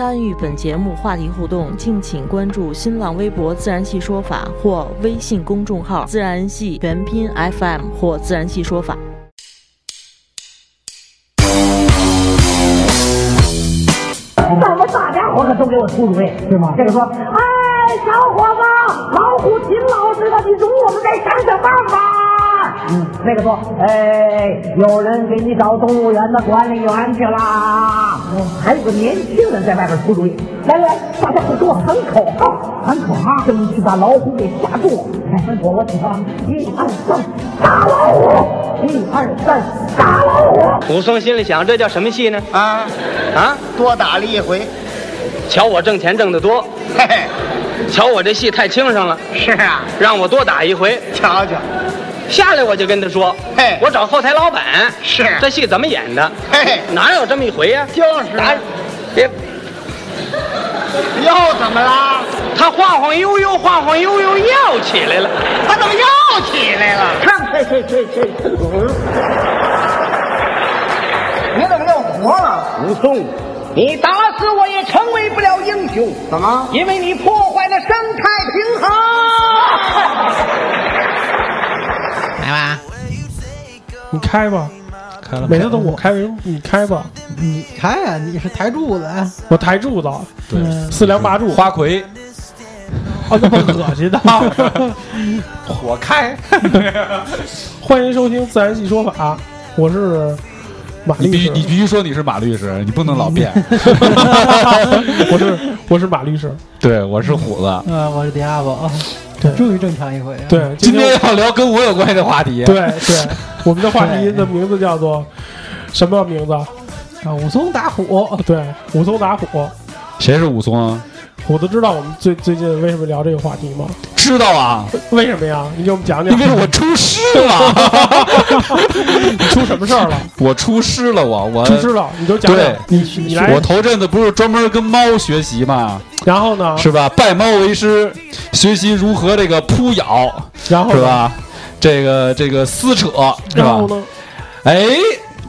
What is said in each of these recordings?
参与本节目话题互动，敬请关注新浪微博“自然系说法”或微信公众号“自然系全拼 FM” 或“自然系说法”。怎么大家伙可都给我出主意，是吗？这个说，哎，小伙子，老虎秦老师的，你容我们再想想办法。嗯，那个说，哎，有人给你找动物园的管理员去啦。嗯，还有个年轻人在外边出主意，来来，大家伙给我喊口号，喊口号，争取把老虎给吓住。哎，我我听啊，一二三，打老虎！一二三，打老虎！武松心里想：这叫什么戏呢？啊啊！多打了一回，瞧我挣钱挣得多，嘿嘿，瞧我这戏太轻省了，是啊，让我多打一回。瞧瞧，下来我就跟他说：“嘿我找后台老板，是这戏怎么演的？嘿嘿，哪有这么一回呀？就是打，别，又怎么了？他晃晃悠悠，晃晃悠悠又起来了。他怎么又起来了？看，去去去去，你怎么又活了？武松，你打死我也成为不了英雄，怎么？因为你破坏了生态平衡。你开吧，开了每次都我开，为什么？你开吧？你开啊、你是台柱子呀，我抬柱子，对。四梁八柱，花魁，啊，那么恶心的。火开，欢迎收听《自然系说法》，我是马律师。你必须，你必须说你是马律师，你不能老变。我是我是马律师。对，我是虎子。呃，我是迪亚波，对终于正常一回啊。对，今天天要聊跟我有关系的话题。对对，我们的话题的名字叫做什么名字？啊，武松打虎，对，武松打虎。谁是武松啊？虎子知道我们最最近为什么聊这个话题吗？知道啊，为什么呀？你给我们讲讲。因为我出师了，你出什么事儿了？我出师了，我我出师了，你都讲讲对。你你来我，头阵子不是专门跟猫学习嘛，然后呢？是吧？拜猫为师，学习如何这个扑咬，然后？是吧？这个这个撕扯，是吧然后？呢？哎，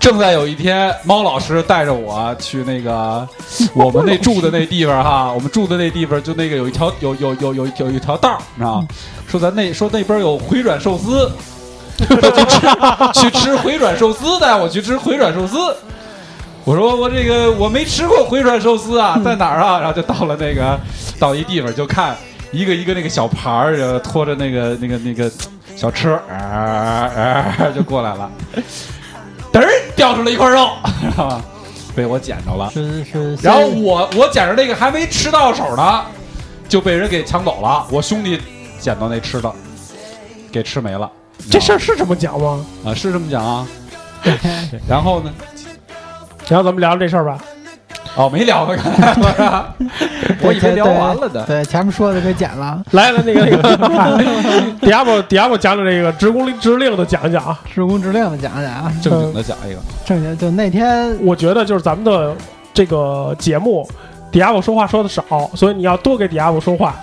正在有一天，猫老师带着我去那个我们那住的那地方哈，我们住的那地方就那个有一条有有有有有一条道儿，你知道吗？说咱那说那边有回转寿司，去 吃去吃回转寿司，带我去吃回转寿司。我说我这个我没吃过回转寿司啊，在哪儿啊？然后就到了那个到一地方，就看一个一个那个小盘儿，呃拖着那个那个那个小车，啊啊就过来了。嘚儿掉出来一块肉，知道吗？被我捡着了。是是。然后我我捡着那个还没吃到手呢，就被人给抢走了。我兄弟捡到那吃的，给吃没了。这事儿是这么讲吗？啊，是这么讲啊。然后呢？然后咱们聊聊这事儿吧。哦，没聊过，我以为聊完了的。对，前面说的给剪了。来了，那个那个，迪亚波迪亚波讲讲这个职工指令的讲一讲啊。职工指令的讲讲啊，正经的讲一个。正经就那天我觉得就是咱们的这个节目，迪亚波说话说的少，所以你要多给迪亚波说话。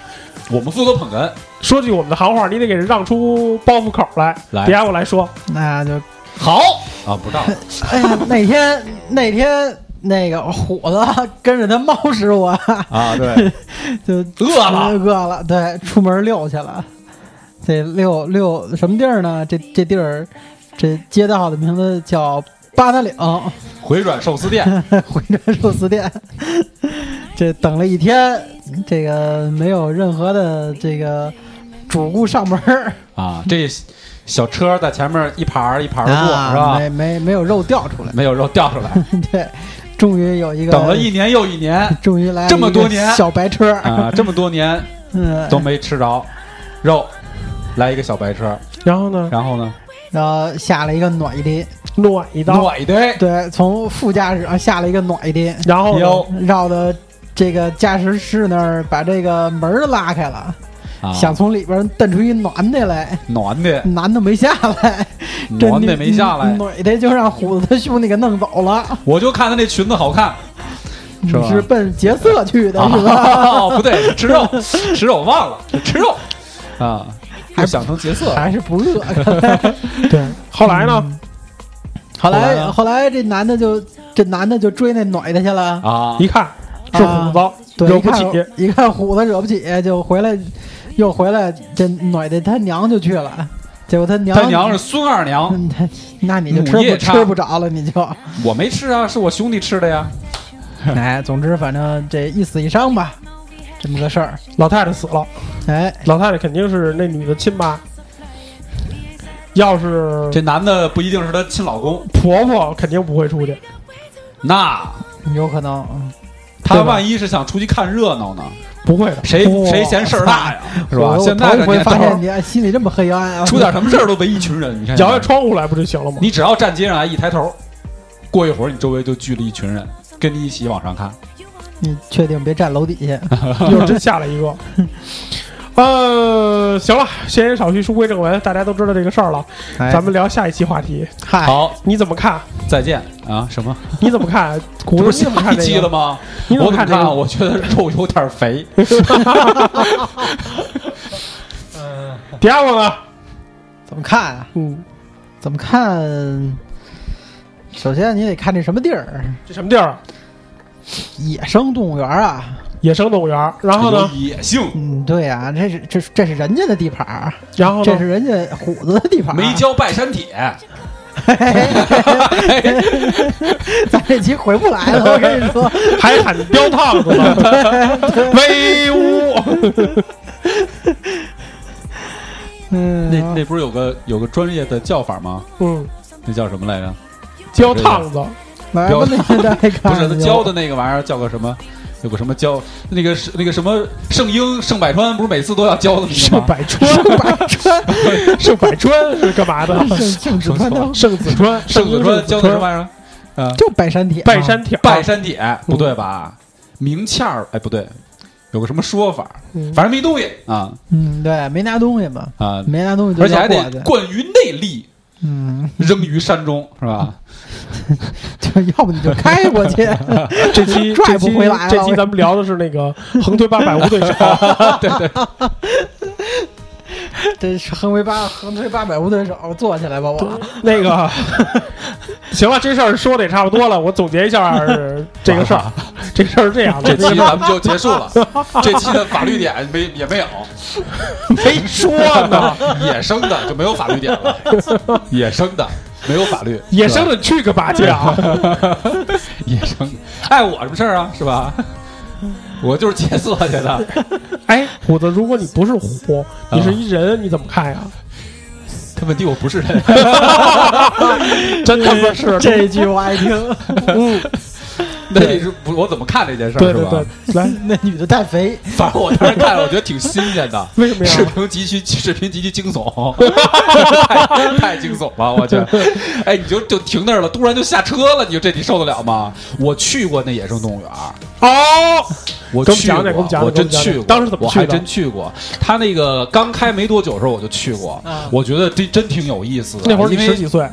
我们负责捧哏。说句我们的行话，你得给人让出包袱口来。来迪亚波来说，那就好啊，不到。哎呀，那天那天那个虎子跟着他猫师傅啊，啊，对，就饿了饿了，对，出门溜去了。这溜溜什么地儿呢？这这地儿，这街道的名字叫八达岭回转寿司店，回转寿司店。这等了一天，这个没有任何的这个主顾上门啊，这小车在前面一盘儿一盘过，啊是吧？没没没有肉掉出来，没有肉掉出来，对，终于有一个等了一年又一年，终于来了这么多年。小白车啊，这么多年嗯，都没吃着肉，来一个小白车，然后呢？然后呢？然后下了一个暖一林，暖一刀，暖一的，对，从副驾驶上下了一个暖一的，然后呢？哟。绕到这个驾驶室那儿，把这个门拉开了，啊。想从里边蹬出一男的来，男的，男的没下来，这暖的没下来，女的就让虎子他兄弟给弄走了。我就看他那裙子好看，是吧？你是奔劫色去的是吧？哦，不对，是吃肉，吃肉忘了，吃肉。啊，还想成劫色，还是不饿？对，后来呢？后来后来这男的就这男的就追那女的去了，啊。一看是虎子，对，惹不起，一看虎子惹不起，就回来又回来，这暖的他娘就去了，结果他娘他娘是孙二娘，嗯，他那你就吃不着了，你就。我没吃啊，是我兄弟吃的呀。哎，总之反正这一死一伤吧，这么个事儿。老太太死了，哎，老太太肯定是那女的亲妈。要是这男的不一定是她亲老公，婆婆肯定不会出去，那有可能，她万一是想出去看热闹呢？不会的。谁谁嫌事儿大呀？是吧？现在头一回这年头发现你心里这么黑暗啊！出点什么事儿都围一群人，你看摇下窗户来不就行了吗？你只要站街上来一抬头，过一会儿你周围就聚了一群人，跟你一起往上看。你确定别站楼底下？又真下来一个。呃，行了，闲言少叙，书归正文，大家都知道这个事儿了。哎咱们聊下一期话题，嗨，好，你怎么看？再见啊！什么？你怎么看？这不是古子，你怎么下一看这个？期了吗？你怎我么看？么看这个？我觉得肉有点肥。第二个呢？怎么看啊？嗯，怎么看？首先你得看这什么地儿，这什么地儿啊？野生动物园啊。野生动物园。然后呢？野性，嗯，对呀、这是这是这是人家的地盘儿，然后呢？这是人家虎子的地盘儿。没交拜山帖，咱这期回不来了，我跟你说。还喊彪胖子呢，威武！嗯，那那不是有个有个专业的叫法吗？嗯，那叫什么来着？标烫子，不是他教的那个玩意儿叫个什么？有个什么教那个是那个什么圣婴圣百川，不是每次都要教的吗？百川，百川，圣百川是干嘛的？圣子川的盛子川，圣子川教的什么玩意儿？啊，就拜山帖嘛，拜山帖，拜山帖不对吧？明欠儿哎不对，有个什么说法？嗯反正没东西啊嗯，对，没拿东西嘛，啊，没拿东西而且还得惯于内力，嗯，扔于山中，是吧？就要不你就开过去，这期 拽这期不回来了这期咱们聊的是那个横推八百无对手，这是横为八横推八百无对手，坐起来吧，我 那个 行了，这事儿说的也差不多了，我总结一下这个事儿。这事儿是这样的，这期咱们就结束了。这期的法律点没也没有，没说呢，野生的就没有法律点了，野生的没有法律，野生的去个八戒啊，野生的碍我什么事儿啊？是吧？我就是劫色去的，哎，虎子，如果你不是虎，你是一人，你怎么看呀？他问题我不是人 真他妈是这一句我爱听，嗯，那你是不我怎么看这件事儿是吧？对对对，来，那女的太肥，反正我当时看了，我觉得挺新鲜的。为什么呀？视频极其视频极其惊悚，太太惊悚了，我去！哎，你就就停那儿了，突然就下车了，你就这你受得了吗？我去过那野生动物园，哦，我去过，我真去过，当时怎么我还真去过。他那个刚开没多久的时候我就去过，我觉得这真挺有意思的。那会儿你因为十几岁，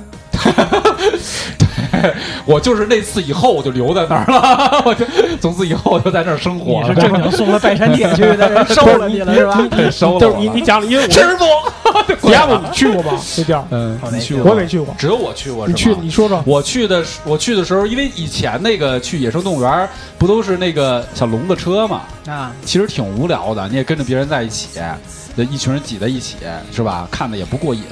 我就是那次以后我就留在那儿了，我就从此以后我就在那儿生活了。你是正经送他拜山帖去的，人收了你了是吧？给收了你你讲了，因为我师傅，亚姆你去过吗？这地儿嗯，你去过我过？没去过，只有我去过，你去你说说，我去的我去的时候，因为以前那个去野生动物园不都是那个小笼子车嘛，啊，其实挺无聊的，你也跟着别人在一起，这一群人挤在一起，是吧？看的也不过瘾。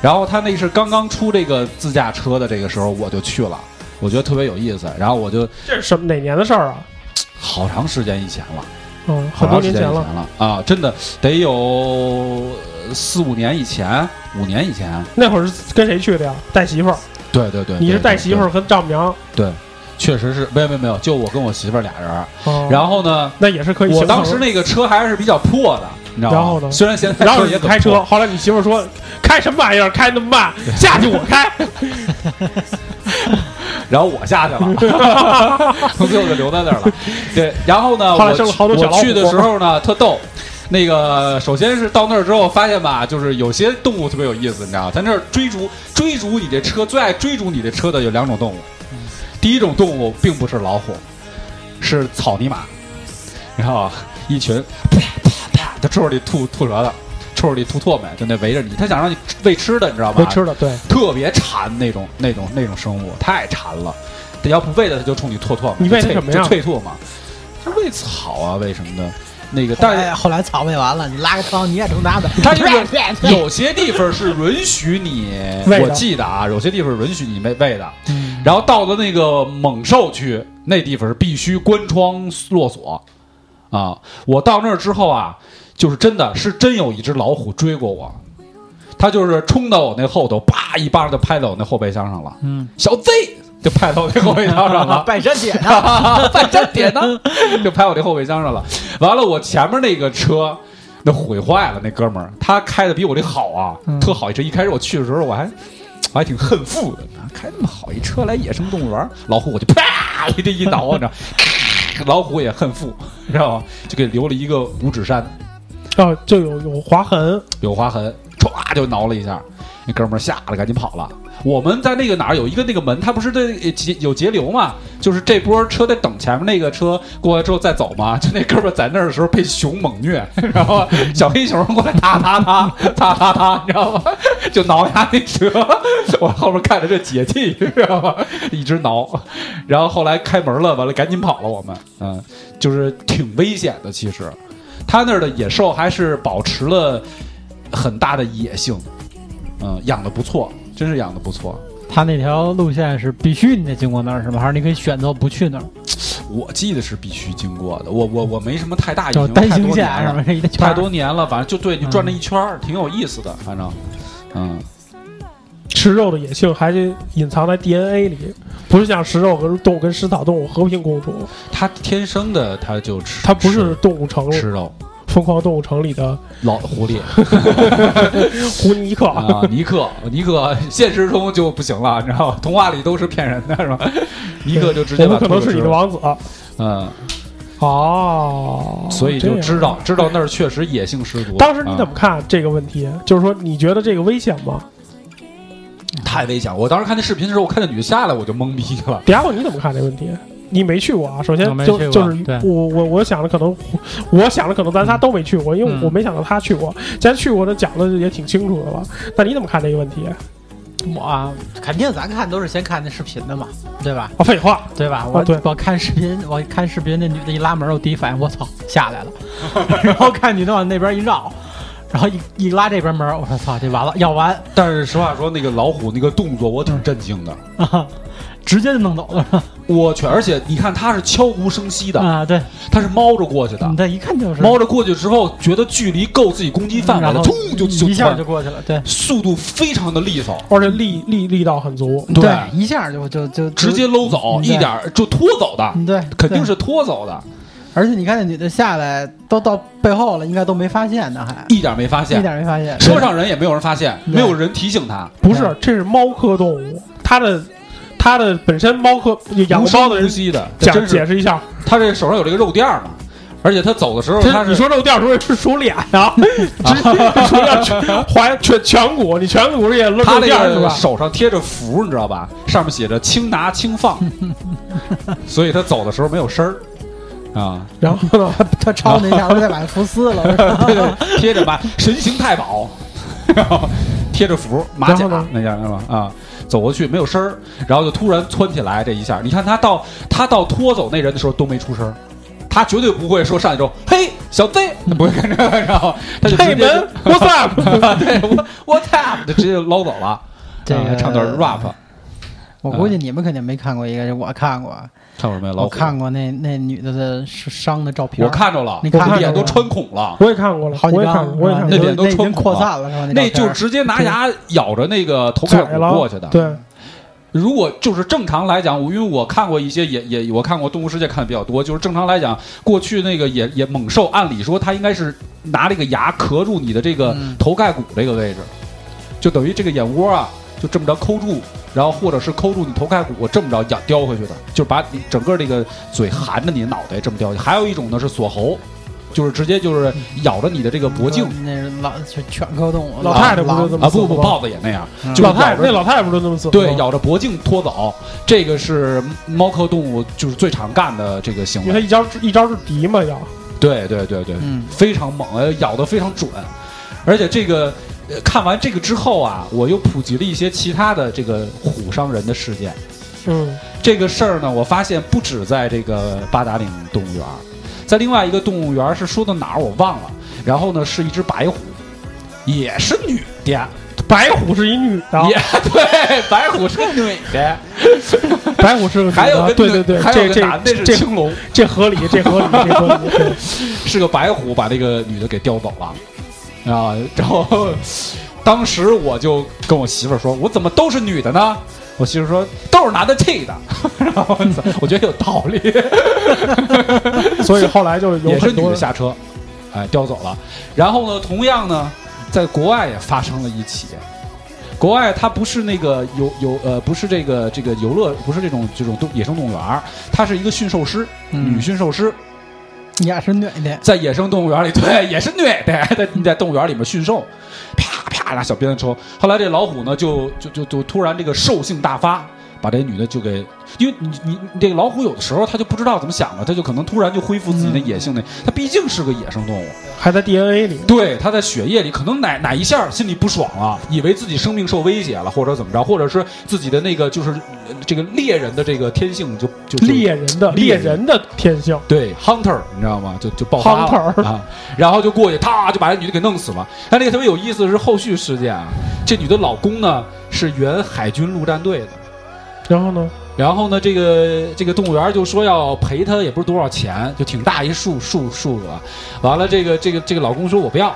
然后他那是刚刚出这个自驾车的这个时候，我就去了，我觉得特别有意思。然后我就这是什么哪年的事儿啊？好长时间以前了，嗯，好很多长时间以年前了。啊，真的得有四五年以前，五年以前。那会儿是跟谁去的呀？带媳妇儿，对对对，你是带媳妇儿和丈母娘，对，确实是没有没有没有，就我跟我媳妇儿俩人儿。哦然后呢，那也是可以我。当时那个车还是比较破的，你知道吗？然后呢虽然现在然后也开车，后来你媳妇儿说开什么玩意儿，开那么慢，下去我开。然后我下去了，从最后就留在那儿了。对，然后呢，我后来剩了好多小我去的时候呢，特逗。那个，首先是到那儿之后，发现吧，就是有些动物特别有意思，你知道吗？在那儿追逐追逐你这车，最爱追逐你这车的有两种动物。第一种动物并不是老虎，是草泥马，然后一群啪啪啪，它抽里吐吐舌头，抽里吐唾沫，就那围着你，他想让你喂吃的，你知道吗？喂吃的，对，特别馋那种那种那种生物，太馋了。它要不喂它，它就冲你吐唾沫。你喂它什么呀就啐唾沫，就喂草啊，喂什么的。那个，但后来草喂完了，你拉个汤你也成拿的。它就是有些地方是允许你，我记得啊，有些地方是允许你喂喂的。嗯然后到了那个猛兽区，那地方是必须关窗落锁啊。我到那儿之后啊，就是真的是真有一只老虎追过我，它就是冲到我那后头，啪一巴掌就拍到我那后备箱上了。嗯，小 Z 就拍到我那后备箱上了。拜山姐呢？半山点呢，就拍我这后备箱上了。完了，我前面那个车那毁坏了，那哥们儿他开的比我这好啊，嗯特好一车。一开始我去的时候，我还我还挺恨富的，开那么好一车来野生动物园，老虎我就啪一这一挠，你知道，老虎也恨富，你知道吗？就给留了一个五指山，啊，就有有划痕，有划痕，歘就挠了一下，那哥们儿吓得赶紧跑了。我们在那个哪儿有一个那个门，它不是这节有节流嘛？就是这波车得等前面那个车过来之后再走嘛。就那哥们儿在那儿的时候被熊猛虐，然后小黑熊过来踏踏踏踏踏踏，你知道吗？就挠他那车，我后面看着这解气，你知道吗？一直挠，然后后来开门了，完了赶紧跑了。我们嗯，就是挺危险的，其实。他那儿的野兽还是保持了很大的野性，嗯，养的不错，真是养的不错。他那条路线是必须你得经过那儿是吗？还是你可以选择不去那儿？我记得是必须经过的，我我我没什么太大印象，叫单太行线是多年了吗？这一个圈儿太多年了，反正就对你转了一圈儿，挺有意思的，反正，嗯，吃肉的野性还是隐藏在 DNA 里，不是像食肉和动物跟食草动物和平共处，它天生的它就吃，它不是动物城吃吃肉，疯狂动物城里的老狐狸 胡尼克。啊，尼克，尼克现实中就不行了，你知道吗？童话里都是骗人的，是吧？尼克就直接把我可能是你的王子嗯，哦，所以就知道知道那儿确实野性十足。当时你怎啊么看这个问题？就是说，你觉得这个危险吗？太危险了！我当时看那视频的时候，我看那女的下来，我就懵逼了。嗲狗，你怎么看这问题？你没去过啊？首先就就是我我我想的可能，我想的可能咱仨都没去过，因为嗯我没想到他去过。咱去过的讲的也挺清楚的了。那你怎么看这个问题？我啊肯定咱看都是先看那视频的嘛，对吧？啊，废话，对吧？我、啊对我看视频，我看视频，那女的一拉门，我第一反应我操下来了，然后看女的往那边一绕，然后一一拉这边门，我说操这完了要完。但是实话说，那个老虎那个动作，我挺震惊的。啊，直接就弄走了。我去，而且你看，它是悄无声息的，啊！对，它是猫着过去的。你。这一看就是。猫着过去之后，觉得距离够自己攻击范围了，然后突就一下窜。就过去了，对。速度非常的利索，而且力力力道很足。对。一下就就就直接搂走，嗯一点儿就拖走的，对。肯定是拖走的，而且你看那女的下来都到背后了，应该都没发现呢，还一点没发现一现。点没发现。车上人也没有人发现，没有人提醒他，不是，这是猫科动物，它的它的本身猫科养猫的人无息的，这讲真解释一下。它这手上有这个肉垫儿嘛，而且他走的时候，他你说肉垫儿说是数脸呀，直数脸全踝全颧骨，你颧骨也露肉垫儿是吧？手上贴着符，你知道吧？上面写着“轻拿轻放”，所以他走的时候没有声儿啊。然后呢，他抄那下，我再把符撕了。贴着马神行太保，然 后贴着符马甲那家是吧啊？走过去没有声儿，然后就突然窜起来，这一下，你看他到他到拖走那人的时候都没出声儿，他绝对不会说上去之后，嘿，小 Z，他不会干这个，然后他就直接嘿门，What's up？对，What's up？就直接捞走了，这个啊还唱段 rap，我估计你们肯定没看过一个，我看过，看过没有？老我看过那那女的的伤的照片。我看着了，你看着了脸都穿孔了。我也看过了，好几张我也看过，我也看过那脸都穿孔了扩散了，是吧？那就直接拿牙咬着那个头盖骨了过去的。对，如果就是正常来讲，我因为我看过一些也也我看过《动物世界》看的比较多，就是正常来讲，过去那个野野猛兽，按理说它应该是拿这个牙磕住你的这个嗯头盖骨这个位置，就等于这个眼窝啊，就这么着抠住然后或者是抠住你头盖骨，这么着咬叼回去的，就是把你整个这个嘴含着你的脑袋这么叼去。还有一种呢是锁喉，就是直接就是咬着你的这个脖颈。那是老就犬科动物，老太太不就这么啊不不，豹子也那样，嗯就老太太那老太太不就这么做？对咬着脖颈拖走，这个是猫科动物就是最常干的这个行为。因为它一招一招是敌嘛要。对对对对，嗯非常猛，呃咬的非常准，而且这个。呃看完这个之后啊，我又普及了一些其他的这个虎伤人的事件。嗯，这个事儿呢，我发现不止在这个八达岭动物园，在另外一个动物园是说到哪儿我忘了。然后呢，是一只白虎，也是女的，白虎是一女的，也 对，白虎是个女的，白虎是个 还有个对对对，还有这这个男的是这青龙，这合理，这合理，这合理。是个白虎把那个女的给叼走了啊。然后当时我就跟我媳妇儿说：“我怎么都是女的呢？”我媳妇儿说：“都是男的气的。”然后我觉得有道理。所以后来就有也是女的下车，哎，叼走了。然后呢，同样呢，在国外也发生了一起。国外它不是那个游游呃，不是这个这个游乐，不是这种这种动野生动物园儿，它是一个驯兽师，嗯女驯兽师，也是女的，在野生动物园里，对，也是女的，在在动物园里面驯兽，啪啪拿小鞭子抽。后来这老虎呢，就就就就突然这个兽性大发，把这女的就给，因为你你你这个老虎有的时候它就不知道怎么想了，它就可能突然就恢复自己的野性的，它毕竟是个野生动物，还在 DNA 里。对，它在血液里可能哪哪一下心里不爽了，以为自己生命受威胁了，或者怎么着，或者是自己的那个就是呃这个猎人的这个天性就就就猎人的猎人的天性，对，hunter，你知道吗？就就爆发了 Hunter 啊，然后就过去，啪就把这女的给弄死了。但这个特别有意思的是后续事件啊，这女的老公呢是原海军陆战队的，然后呢，然后呢，这个这个动物园就说要赔他也不是多少钱，就挺大一数数数额。完了，这个这个这个老公说我不要，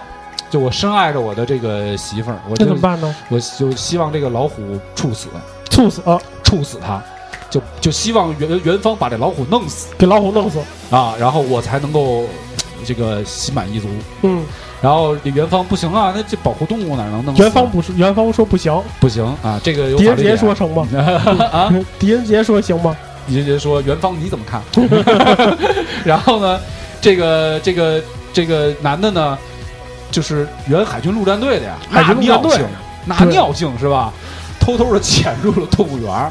就我深爱着我的这个媳妇儿，我就这怎么办呢？我就希望这个老虎处死，猝死，处死他，就就希望元元芳把这老虎弄死。给老虎弄死。啊，然后我才能够这个心满意足。嗯，然后这元芳不行啊，那这保护动物哪能弄死啊？元芳不是，元芳说不行。不行啊，这个有狄仁杰点说成吗？啊，狄仁杰说行吗？狄仁杰说元芳你怎么看？然后呢，这个这个这个男的呢，就是原海军陆战队的呀，海军陆战队那尿性，那尿性是吧？偷偷的潜入了动物园儿，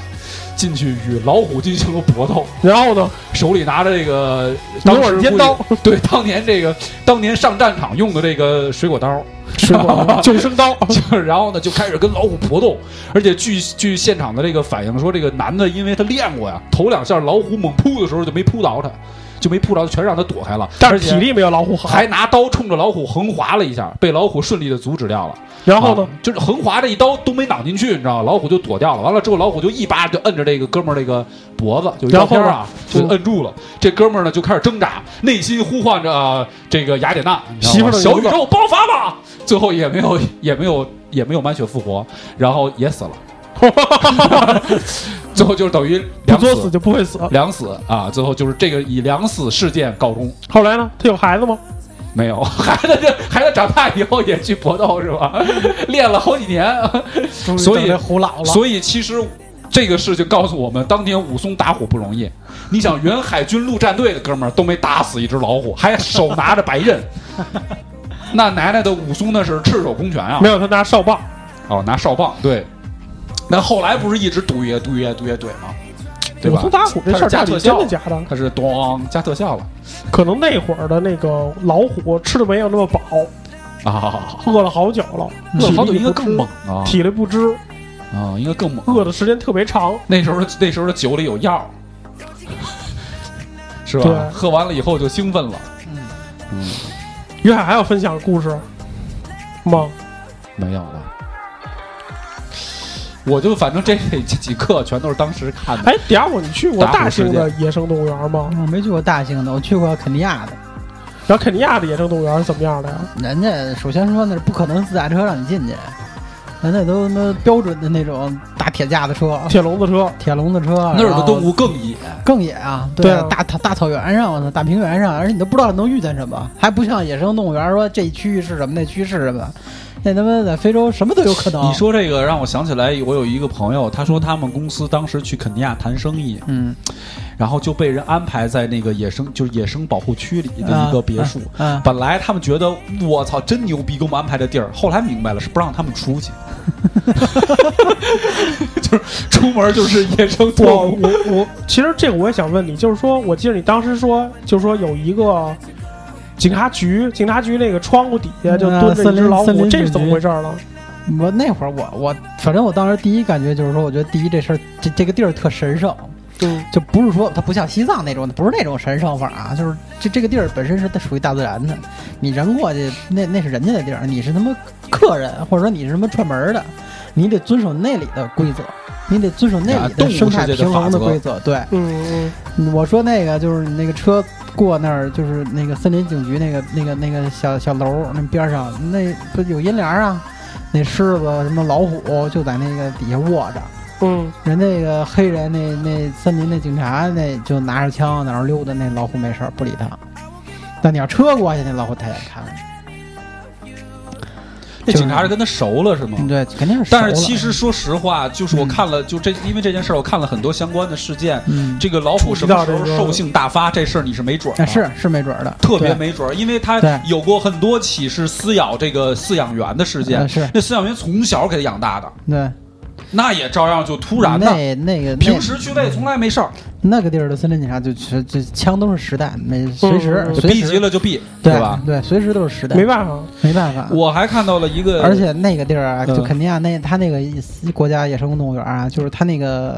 进去与老虎进行了搏斗。然后呢，手里拿着这个牛当时尖刀，对，当年这个当年上战场用的这个水果刀，水果 救生刀，就是然后呢就开始跟老虎搏斗，而且据据现场的这个反映说，这个男的因为他练过呀，头两下老虎猛扑的时候就没扑倒他，就没扑着，全让他躲开了，但是体力没有老虎好。还拿刀冲着老虎横划了一下，被老虎顺利的阻止掉了。然后呢啊，就是横划这一刀都没挡进去，你知道吗？老虎就躲掉了。完了之后，老虎就一巴就摁着这个哥们儿这个脖子，就然后呢照片啊，就摁住了。这哥们儿呢就开始挣扎，内心呼唤着、呃这个雅典娜，媳妇儿的小宇宙爆发吧。最后也没有也没有也没有满血复活，然后也死了。最后就是等于不两作死就不会死。两死啊！最后就是这个以两死事件告终。后来呢？他有孩子吗？没有，孩子这孩子长大以后也去搏斗是吧？练了好几年，所以等这虎老了，所以其实这个事情告诉我们，当年武松打虎不容易。你想，原海军陆战队的哥们儿都没打死一只老虎，还手拿着白刃。那奶奶的武松那是赤手空拳啊！没有，他拿哨棒。哦，拿哨棒对。那后来不是一直怼呀怼呀怼呀怼吗？对吧武松？打虎这事儿加特效真的假的？他是咚加特效了可能那会儿的那个老虎吃的没有那么饱，啊！饿了好久了，饿了好久应该更猛啊！体力不支，啊，应该更猛。饿的时间特别长。那时候那时候的酒里有药，是吧？喝完了以后就兴奋了。嗯，于海还要分享故事吗？没有了。我就反正这 这几课全都是当时看的。哎，嗲我，你去过大型的野生动物园吗？我没去过大型的，我去过肯尼亚的。然后肯尼亚的野生动物园是怎么样的呀？人家首先说那是不可能自驾车让你进去，人家都那标准的那种大铁架子车、铁笼子车，铁笼子车，那儿的动物更野，更野啊！对啊大大大草原上，我操，大平原上，而且你都不知道能遇见什么，还不像野生动物园说这区域是什么，那区域是什么。那他妈在非洲什么都有可能。你说这个让我想起来，我有一个朋友，他说他们公司当时去肯尼亚谈生意，嗯，然后就被人安排在那个野生就是野生保护区里的一个别墅。嗯，本来他们觉得我操真牛逼，给我们安排的地儿，后来明白了是不让他们出去，就是出门就是野生动我物。我我，其实这个我也想问你，就是说我记得你当时说，就是说有一个警察局，警察局那个窗户底下就蹲着一只老虎，森林这是怎么回事了？我那会儿我我反正我当时第一感觉就是说，我觉得第一这事儿这这个地儿特神圣，嗯，就不是说它不像西藏那种，不是那种神圣法啊，就是这这个地儿本身是它属于大自然的，你人过去那那是人家的地儿，你是他妈客人或者说你是什么串门的，你得遵守那里的规则，你得遵守那里的生态平衡的规则，对。嗯嗯。我说那个就是那个车过那儿，就是那个森林警局那个那个那个小小楼儿那边上，那不有阴凉啊？那狮子什么老虎就在那个底下卧着，嗯人那个黑人那那森林那警察那就拿着枪在那儿溜达，那老虎没事儿不理他。但你要车过去，那老虎抬眼看。那警察是跟他熟了是吗？对，肯定是熟但是其实说实话，就是我嗯看了，就这因为这件事儿，我看了很多相关的事件。嗯，这个老虎什么时候兽性大发，这事儿你是没准儿是是没准儿的，特别没准儿，因为他有过很多起是撕咬这个饲养员的事件啊。是那饲养员从小给他养大的，对。那也照样就突然的。那那个平时去喂从来没事儿，那个地儿的森林警察就就就枪都是实弹，没随时嗯就逼随时急了就毙，对是吧？对，随时都是实弹，没办法，没办法。我还看到了一个，而且那个地儿啊，嗯就肯尼亚那他那个国家野生动物园啊，就是他那个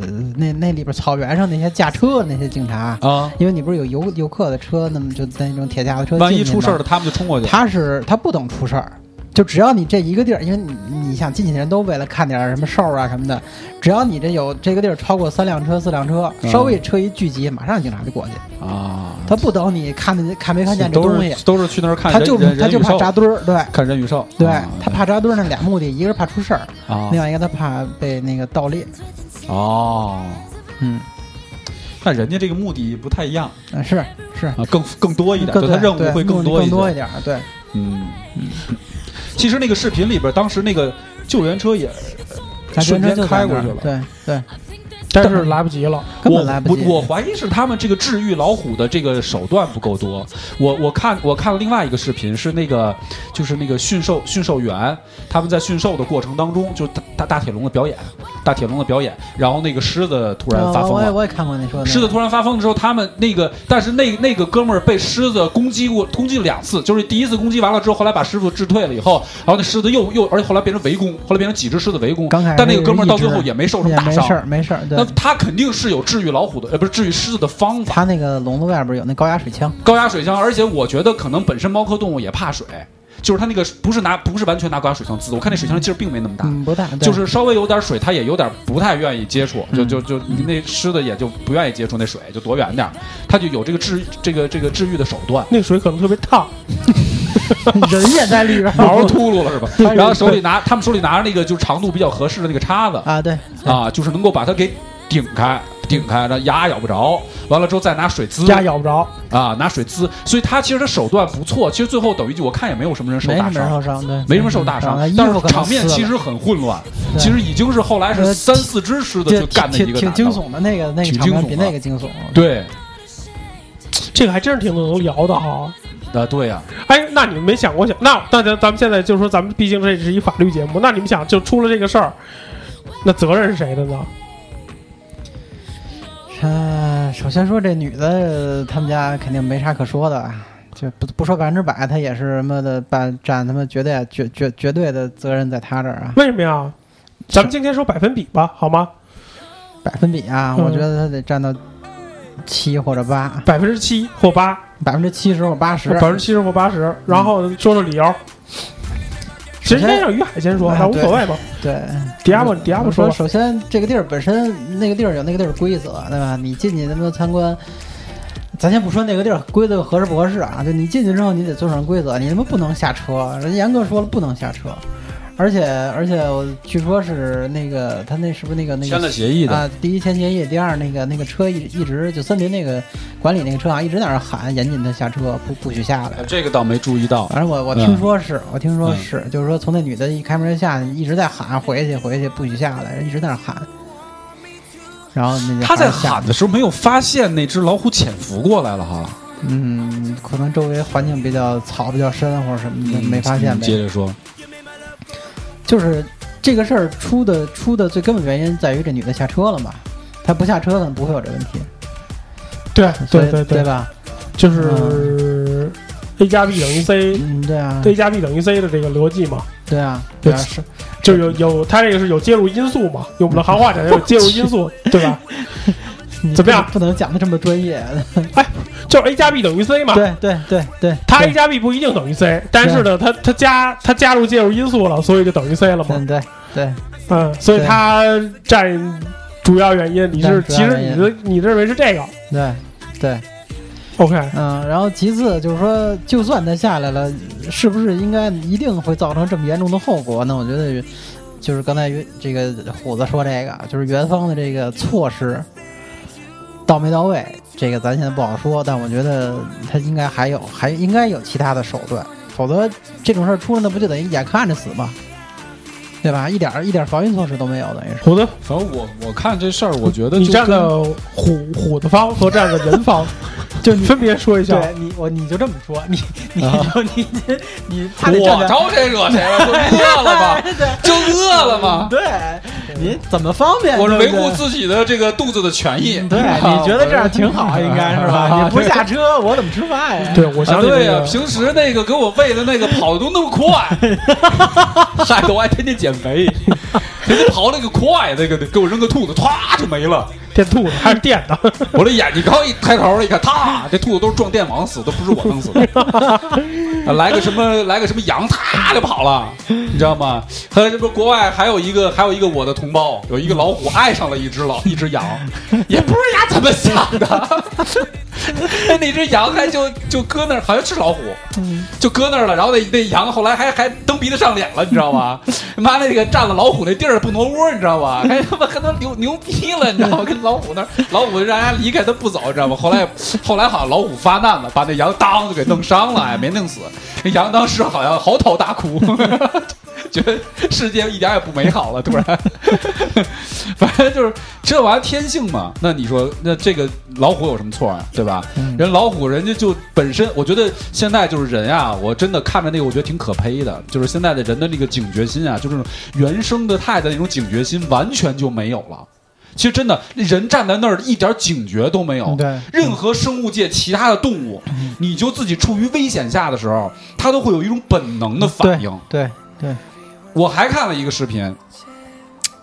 呃那那里边草原上那些驾车的那些警察，啊，因为你不是有游游客的车，那么就那种铁架子车，万一出事儿了，，他们就冲过去。他是他不等出事儿。就只要你这一个地儿，因为你你想进去的人都为了看点儿什么兽啊什么的，只要你这有这个地儿超过三辆车四辆车，嗯。稍微车一聚集，马上警察就过去。啊，他不等你看见看没看见这东西，都是去那儿看他就他就怕扎堆儿，对。看人与兽，对啊，他怕扎堆儿那俩目的，一个是怕出事儿，啊。另外一个他怕被那个盗猎。哦，嗯，那人家这个目的不太一样。啊是是，啊，更更多一点，更对他任务会更多些。更多一点对，嗯，嗯，其实那个视频里边，当时那个救援车也他瞬间开过去了。对对，但是来不及了。根我本来不及。我我怀疑是他们这个治愈老虎的这个手段不够多。我我看我看了另外一个视频，是那个就是那个驯兽驯兽员他们在驯兽的过程当中，就大大大铁笼的表演，大铁笼的表演，然后那个狮子突然发疯了。啊我也我也看过你说的那个狮子突然发疯的时候，他们那个，但是那那个哥们儿被狮子攻击过，攻击了两次，就是第一次攻击完了之后，后来把师傅制退了以后，然后那狮子又又，而且后来变成围攻，后来变成几只狮子围攻，刚开始但那个哥们儿到最后也没受什么大伤没事，儿没事儿，对那。他肯定是有治愈老虎的，呃，不是治愈狮子的方法，他那个笼子外边有那高压水枪，高压水枪，而且我觉得可能本身猫科动物也怕水，就是它那个不是拿不是完全拿高压水枪滋，我看那水枪的劲儿并没那么大。嗯，不大，就是稍微有点水，它也有点不太愿意接触，就嗯。就就那狮子也就不愿意接触那水，就躲远点儿，它就有这个治这个这个治愈的手段。那个水可能特别烫，人也在里边。儿毛秃噜了是吧？然后手里拿他们手里拿着那个就是长度比较合适的那个叉子。啊，对，啊，就是能够把它给顶开，顶开，让牙咬不着。完了之后再拿水滋，牙咬不着。啊，拿水滋，所以他其实他手段不错。其实最后等于就我看也没有什么人受大没什么受伤，伤，对，没什么受大伤但是场面其实很混乱。其实已经是后来是呃三四只狮子挺去干的一个挺。惊悚的那个那个场面比惊悚的那个惊悚。对，这个还真是挺能聊的哈。啊对呀，哎，那你们没想过想？那那咱咱们现在就说，咱们毕竟这是一法律节目，那你们想，就出了这个事儿，那责任是谁的呢？呃，首先说这女的，他们家肯定没啥可说的，就不不说百分之百，她也是什么的，占占他们绝对绝绝绝对的责任在她这儿啊。为什么呀？咱们今天说百分比吧，好吗？百分比啊，嗯我觉得她得占到七或者八，百分之七或八，百分之七十或八十。百分之七十或八十，然后说说理由。其实首先先让于海先说，哎那无所谓吧。对，迪亚布，迪亚布说首先这个地儿本身，那个地儿有那个地儿规则，对吧？你进去能不能参观，咱先不说那个地儿规则合适不合适啊，就你进去之后，你得遵守规则，你他妈不能下车，人严格说了不能下车。而且而且我据说是那个他那是不是那个那个签了协议的啊？第一签协议，第二那个那个车一一直就森林那个管理那个车啊，一直在那喊严禁他下车，不不许下来。这个倒没注意到。反正我我嗯听说是、我听说嗯是，就是说从那女的一开门下，一直在喊回去回去，不许下来，一直在那喊。然后那就他在喊的时候没有发现那只老虎潜伏过来了哈，嗯，可能周围环境比较草比较深或者什么的，没发现嗯呗。接着说，就是这个事儿出的出的最根本原因在于这女的下车了嘛，她不下车可能不会有这问题，对对对对，吧？就是 A 加 B 等于 C，嗯，对啊，A 加 B 等于 C 的这个逻辑嘛，对啊，对对。啊，是。就有有它这个是有介入因素嘛，用我们的行话讲有介入因素，对吧？你怎么样不能讲的这么专业？哎就是 A 加 B 等于 C 嘛，对对对对，它 A 加 B 不一定等于 C，但是呢，它它加它加入介入因素了，所以就等于 C 了嘛。嗯对对嗯，所以它占主要原因。你是其实你的你认为是这个对对，？OK，嗯，然后其次就是说，就算它下来了，是不是应该一定会造成这么严重的后果？呢我觉得就是刚才这个虎子说这个，就是元方的这个措施到没到位，这个咱现在不好说。但我觉得他应该还有还应该有其他的手段，否则这种事儿出了，那不就等于眼看着死吗？对吧？一点儿一点儿防御措施都没有，等于是。虎子，反正我我看这事儿，我觉得你站在虎虎的方和站在人方，就你分别说一下。对你，我你就这么说，你 你啊就你你 你，我招谁惹谁了？就饿了吗？就饿了吗？对，你怎么方便？我是维护自己的这个肚子的权益。对，你觉得这样挺好，应该是吧？你不下车，我怎么吃饭呀？对，我啊，想对呀、平时那个给我喂的那个跑的都那么快，害得我还天天减肥，天天跑那个快，那个给我扔个兔子，唰就没了。电兔子还是电的，我这眼睛刚一抬头，一看，啪，这兔子都是撞电网死，的不是我弄死的。啊来个什么，来个什么羊，啪就跑了，你知道吗？还有这不国外还有一个，还有一个我的同胞，有一个老虎爱上了一只老一只羊，也不知道呀怎么想的，那只羊还就就搁那儿，好像是老虎，就搁那儿了。然后那那羊后来还还蹬鼻子上脸了，你知道吗？妈那个占了老虎那地儿不挪窝，你知道吧？还他妈跟他牛牛逼了，你知道吗？跟老虎那儿，老虎让人家离开他不走，你知道吗？后来后来好像老虎发难了，把那羊当就给弄伤了，哎，没弄死。那羊当时好像嚎啕大哭，觉得世界一点也不美好了，突然。反正就是这玩意儿天性嘛。那你说，那这个老虎有什么错啊？对吧？人老虎人家就本身，我觉得现在就是人啊，我真的看着那个，我觉得挺可悲的。就是现在的人的那个警觉心啊，就是原生的态的那种警觉心，完全就没有了。其实真的，人站在那儿一点警觉都没有。对任何生物界其他的动物，你就自己处于危险下的时候，它都会有一种本能的反应。对对，我还看了一个视频，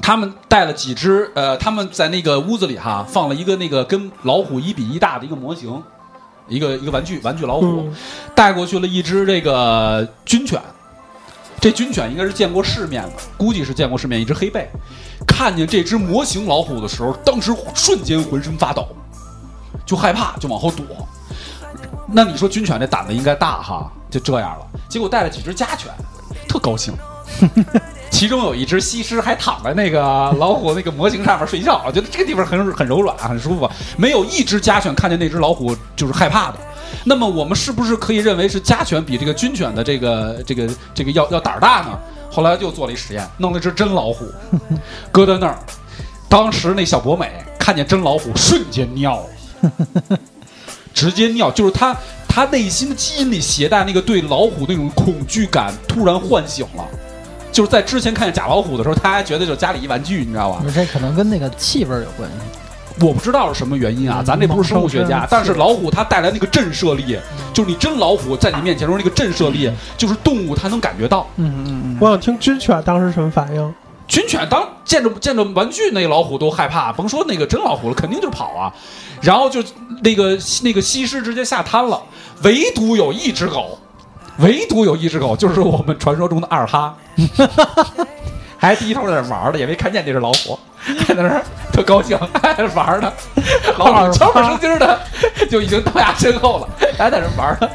他们带了几只，呃，他们在那个屋子里哈放了一个那个跟老虎一比一大的一个模型，一个一个玩具玩具老虎，嗯带过去了一只这个军犬。这军犬应该是见过世面的，估计是见过世面，一只黑背。看见这只模型老虎的时候，当时瞬间浑身发抖，就害怕，就往后躲。那你说军犬这胆子应该大哈，就这样了。结果带了几只家犬，特高兴。其中有一只西施还躺在那个老虎那个模型上面睡觉，我觉得这个地方很很柔软，很舒服。没有一只家犬看见那只老虎就是害怕的。那么我们是不是可以认为是家犬比这个军犬的这个这个这个要要胆儿大呢？后来又做了一实验，弄了一只真老虎，搁在那儿。当时那小博美看见真老虎，瞬间尿了，直接尿，就是他他内心的基因里携带那个对老虎那种恐惧感突然唤醒了。就是在之前看见假老虎的时候，他还觉得就是家里一玩具，你知道吧？这可能跟那个气味有关系。我不知道是什么原因啊，咱这不是生物学家，但是老虎它带来那个震慑力，就是你真老虎在你面前时候那个震慑力，就是动物它能感觉到。嗯嗯嗯，我想听军犬当时什么反应？军犬当见着见着玩具那老虎都害怕，甭说那个真老虎了，肯定就跑啊。然后就那个那个西施直接吓瘫了，唯独有一只狗，唯独有一只狗，就是我们传说中的二哈，还低头在那玩儿呢，也没看见那只老虎，在那儿特高兴，还在那玩儿呢。老虎悄不声劲儿的就已经到他身后了，还在那玩呢。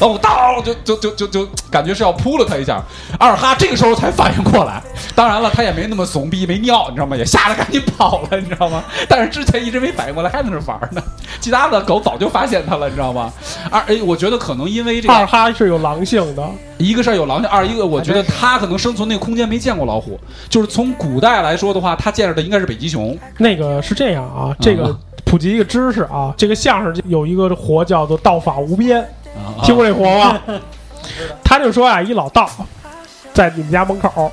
老虎当就就就就就感觉是要扑了他一下，二哈这个时候才反应过来。当然了，他也没那么怂逼，没尿，你知道吗？也吓得赶紧跑了，你知道吗？但是之前一直没反应过来，还在那玩呢。其他的狗早就发现他了，你知道吗？二哎，我觉得可能因为这个二哈是有狼性的，一个是有狼性，二一个我觉得他可能生存那个空间没见过老虎，就是从古代来说的话，他见着的应该是北极熊。那个是这样啊，这个普及一个知识啊，这个相声有一个活叫做“道法无边”，啊听过这活吗？他就说啊，一老道在你们家门口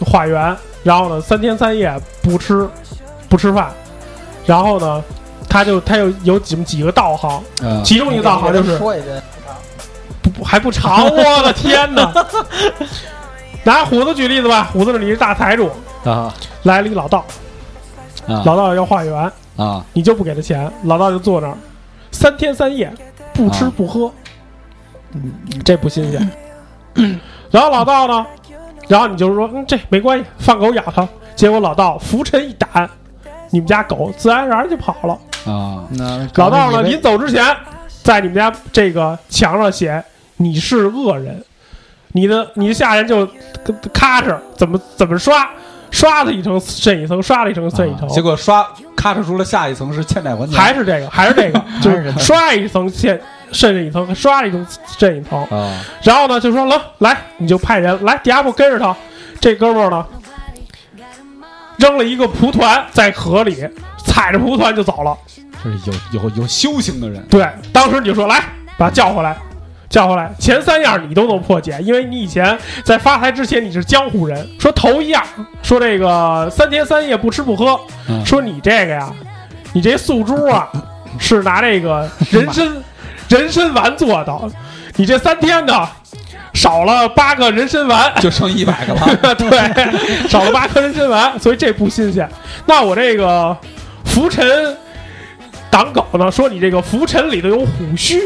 化缘，然后呢三天三夜不吃不吃饭，然后呢他就他有有几几个道行，嗯其中一个道行就是说一遍，不不还不长，我的天哪！拿虎子举例子吧，虎子你是大财主，啊来了一老道，啊老道要化缘，啊你就不给他钱，老道就坐那儿，三天三夜不吃啊不喝，嗯这不新鲜。然后老道呢，然后你就说，嗯，这没关系，放狗咬他。结果老道浮尘一掸，你们家狗自然而然就跑了。啊那老道呢，临走之前，在你们家这个墙上写你是恶人，你的你的下人就咔哧怎么怎么刷，刷了一层渗一层，刷了一层渗一层，结果刷咔哧出了下一层是欠债还钱，还是这个，还是这个，就是刷一层欠渗一层，刷一层渗一层，啊。然后呢就说来，来你就派人来迪亚布跟着他，这哥们儿呢扔了一个蒲团在河里，踩着蒲团就走了。这是有有有修行的人。对，当时你就说来把他叫回来，叫回来，前三样你都能破解，因为你以前在发财之前你是江湖人。说头一样，说这个三天三夜不吃不喝，嗯说你这个呀，你这素珠啊是拿这个人参 人参丸做的，你这三天呢少了八个人参丸。就剩一百个了。对，少了八颗人参丸，所以这不新鲜。那我这个浮尘挡狗呢，说你这个浮尘里头有虎须，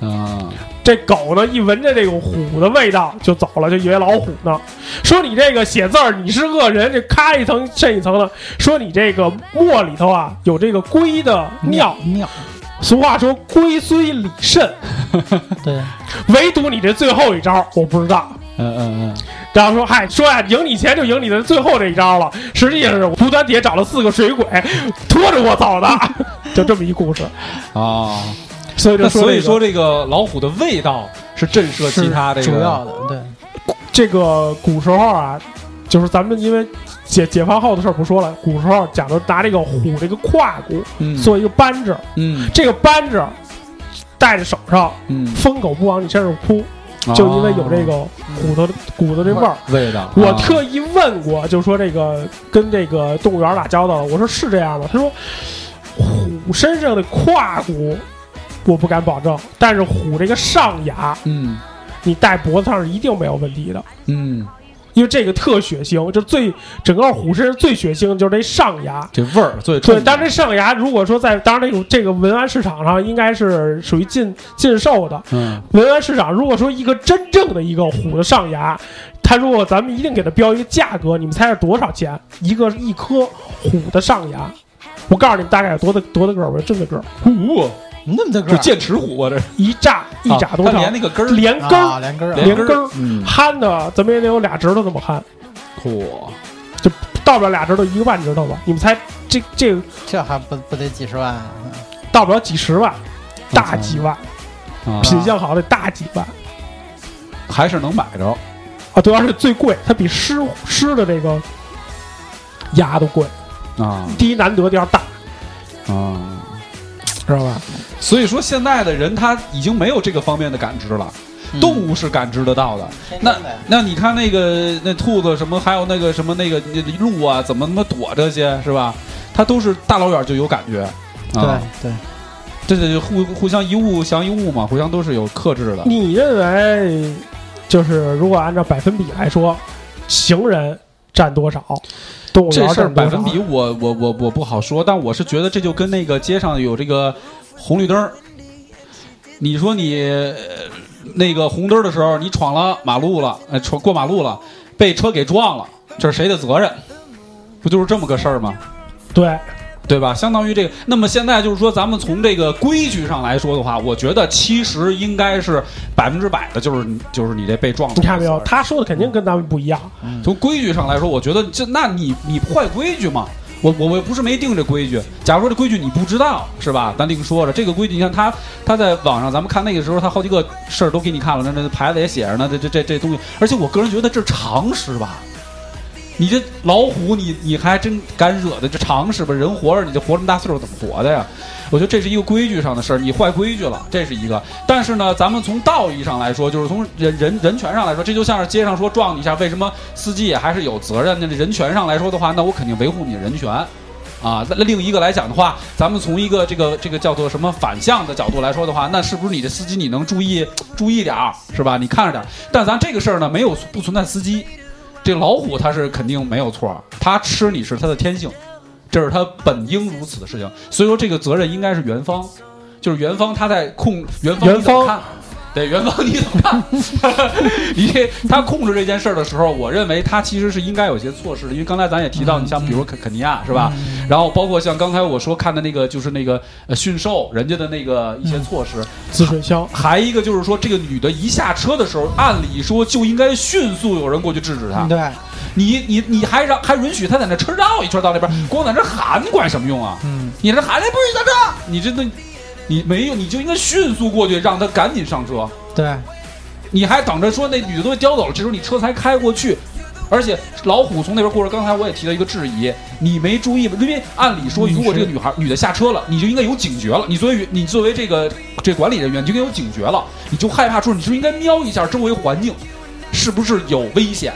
啊这狗呢一闻着这个虎的味道就走了，就以为老虎呢。说你这个写字儿你是恶人，这咔一层渗一层的。说你这个墨里头啊有这个龟的尿，尿，俗话说龟虽理肾，对，唯独你这最后一招我不知道。嗯嗯嗯然后说，嗨，说呀，赢你钱就赢你的最后这一招了。实际上是蒲团底下找了四个水鬼，拖着我走的，就这么一故事。嗯啊，所以所以说这个老虎的味道是震慑其他这个主要的，对，这个古时候啊，就是咱们因为解解放后的事儿不说了，古时候讲究拿这个虎这个胯骨嗯做一个扳指，嗯这个扳指戴在手上，嗯，疯狗不往你身上扑，就因为有这个骨头的骨头这味儿。味道。我啊特意问过，就说这个跟这个动物园打交道，我说是这样吗？他说虎身上的胯骨我不敢保证，但是虎这个上牙嗯你戴脖子上是一定没有问题的，嗯，因为这个特血腥，就最整个虎身上最血腥的就是这上牙。这味儿最冲对，但是这上牙如果说在当然这种这个文玩市场上应该是属于禁禁售的，嗯文玩市场，如果说一个真正的一个虎的上牙，它如果咱们一定给它标一个价格，你们猜是多少钱？一个一颗虎的上牙，我告诉你们大概有多大多大个儿吧，这么个儿，虎这那么大个儿剑齿虎啊，这是一炸一炸多它长？连那个根儿连根儿啊，连根儿啊，连根儿嗯，憨的，怎么也得有俩指头这么憨，嚯，到不了俩指头，一个半指头吧？你们猜这这个这还不不得几十万啊？到不了几十万，大几万，啊品相好的大几万还是能买着。啊！对，而且最贵，它比狮狮的这个牙都贵。啊第一难得，第二大，啊！知道吧？所以说现在的人他已经没有这个方面的感知了，动物是感知得到的。那那你看那个那兔子什么，还有那个什么那个那鹿啊，怎么怎么躲这些是吧？它都是大老远就有感觉。啊、对对，这这互互相一物降一物嘛，互相都是有克制的。你认为，就是如果按照百分比来说，行人占多少？动物这事儿百分比我我我我不好说，但我是觉得这就跟那个街上有这个红绿灯儿，你说你呃那个红灯儿的时候你闯了马路了，呃，闯过马路了，被车给撞了，这是谁的责任？不就是这么个事儿吗？对，对吧？相当于这个。那么现在就是说，咱们从这个规矩上来说的话，我觉得其实应该是百分之百的，就是就是你这被撞的。你看没有？他说的肯定跟咱们不一样。从规矩上来说，我觉得这那你你坏规矩嘛？我我我不是没定这规矩。假如说这规矩你不知道是吧？咱另说着。这个规矩，你看他他在网上，咱们看那个时候，他好几个事儿都给你看了，那那牌子也写着呢。这这这这东西，而且我个人觉得这是常识吧。你这老虎，你你还真敢惹的？这常识吧？人活着，你这活这么大岁数，怎么活的呀？我觉得这是一个规矩上的事儿，你坏规矩了，这是一个。但是呢，咱们从道义上来说，就是从人人人权上来说，这就像是街上说撞你一下，为什么司机也还是有责任？那人权上来说的话，那我肯定维护你人权，啊。那另一个来讲的话，咱们从一个这个这个叫做什么反向的角度来说的话，那是不是你的司机你能注意注意点儿，是吧？你看着点儿。但咱这个事儿呢，没有不存在司机，这老虎它是肯定没有错，它吃你是它的天性。这是他本应如此的事情，所以说这个责任应该是元芳，就是元芳他在控元方你怎么看？对元芳你怎么看？你他控制这件事儿的时候，我认为他其实是应该有些措施的，因为刚才咱也提到，你像比如肯肯尼亚是吧？然后包括像刚才我说看的那个，就是那个呃驯兽人家的那个一些措施，滋水枪。还一个就是说，这个女的一下车的时候，按理说就应该迅速有人过去制止她。对。你你你还让还允许他在那车绕一圈到那边，光在那喊管什么用啊？嗯，你这喊来不许在这，你这那，你没有你就应该迅速过去，让他赶紧上车。对，你还等着说那女的都被叼走了，这时候你车才开过去，而且老虎从那边过来，刚才我也提到一个质疑，你没注意吗？因为按理说，如果这个女孩女的下车了，你就应该有警觉了。你作为你作为这个这管理人员，你就应该有警觉了，你就害怕说你是不是应该瞄一下周围环境，是不是有危险？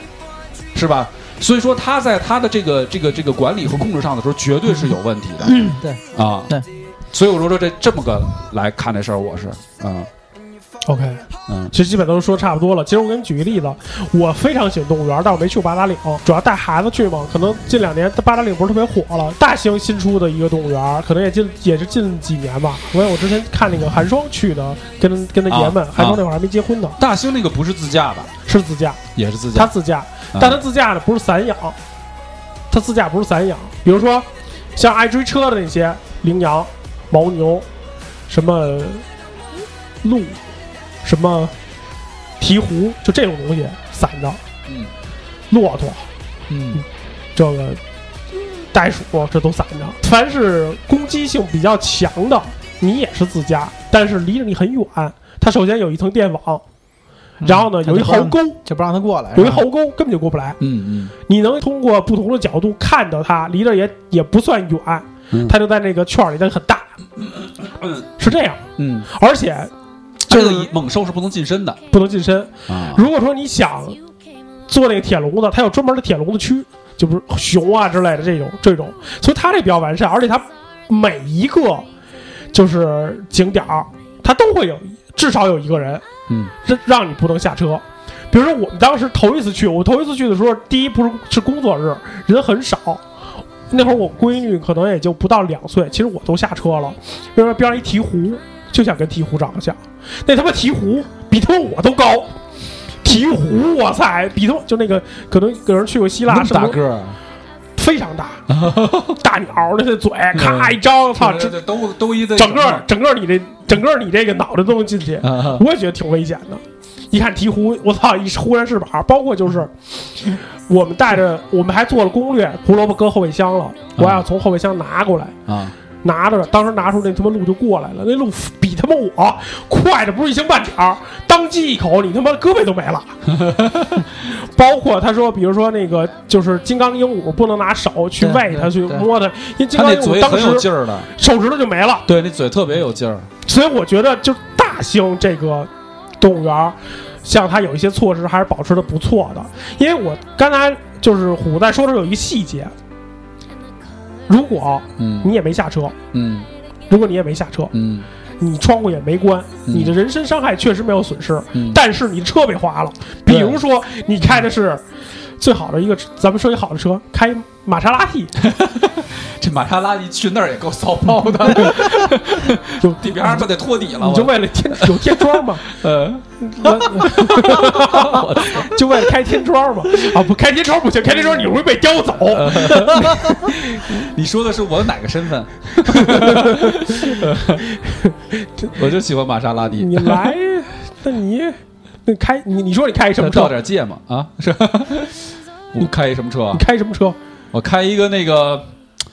是吧？所以说他在他的这个这个这个管理和控制上的时候，绝对是有问题的。对啊，对。所以我说说这这么个来看这事儿，我是嗯，OK，嗯，其实基本都说差不多了。其实我给你举个例子，我非常喜欢动物园，但我没去过八达岭，主要带孩子去嘛。可能近两年八达岭不是特别火了，大兴新出的一个动物园，可能也近也是近几年吧。因为我之前看那个寒霜去的，跟跟他爷们，寒霜那会儿还没结婚呢。大兴那个不是自驾吧？是自驾，也是自驾，他自驾。但他自驾呢不是散养，他自驾不是散养。比如说，像爱追车的那些羚羊、牦牛，什么鹿，什么鹈鹕，就这种东西散着。嗯，骆驼，嗯，这个袋鼠，这都散着。凡是攻击性比较强的，你也是自家，但是离着你很远。它首先有一层电网。然后呢，有一壕沟，就不让它过来。有一壕沟，根本就过不来。嗯嗯，你能通过不同的角度看到它，离着也也不算远，它就在那个圈里，但是很大。嗯，是这样。嗯，而且这个猛兽是不能近身的，不能近身。如果说你想做那个铁笼子，它有专门的铁笼子区，就不是熊啊之类的这种这种，所以它这比较完善。而且它每一个就是景点儿，它都会有至少有一个人。嗯，让让你不能下车。比如说我们当时头一次去，我头一次去的时候，第一不是是工作日，人很少。那会儿我闺女可能也就不到两岁，其实我都下车了。比如说边上一鹈鹕，就想跟鹈鹕长得像。那他妈鹈鹕比他妈我都高。鹈鹕，我塞，比他就那个可能有人去过希腊，大个儿，非常大，大鸟的那嘴，咔一张，操，这都都一整个整个你这。整个你这个脑袋都能进去，我也觉得挺危险的。一看鹈鹕，我操，一忽然翅膀，包括就是我们带着，我们还做了攻略，胡萝卜搁后备箱了，我要从后备箱拿过来啊，拿着，当时拿出那他妈鹿就过来了，那鹿比他妈我快的不是一星半点儿，当机一口，你他妈胳膊都没了。包括他说，比如说那个就是金刚鹦鹉，不能拿手去喂它，去摸它，因为金刚鹦鹉当时手指头就没了，对，那嘴特别有劲儿。所以我觉得，就大兴这个动物园，像它有一些措施还是保持的不错的。因为我刚才就是虎在说的时候有一个细节，如果你也没下车，嗯，如果你也没下车，嗯，你窗户也没关，你的人身伤害确实没有损失，但是你车被划了。比如说你开的是最好的一个，咱们说一好的车，开玛莎拉蒂，这玛莎拉蒂去那儿也够骚包的，就 地边上不得拖底了？你就为了天有天窗吗，呃，就为了开天窗吗。啊，不开天窗不行，开天窗你容易被叼走。你说的是我哪个身份？我就喜欢玛莎拉蒂。你来，那你那开你你说你开什么车照？点借嘛啊？是吧，我开什么车啊你？开什么车？我开一个那个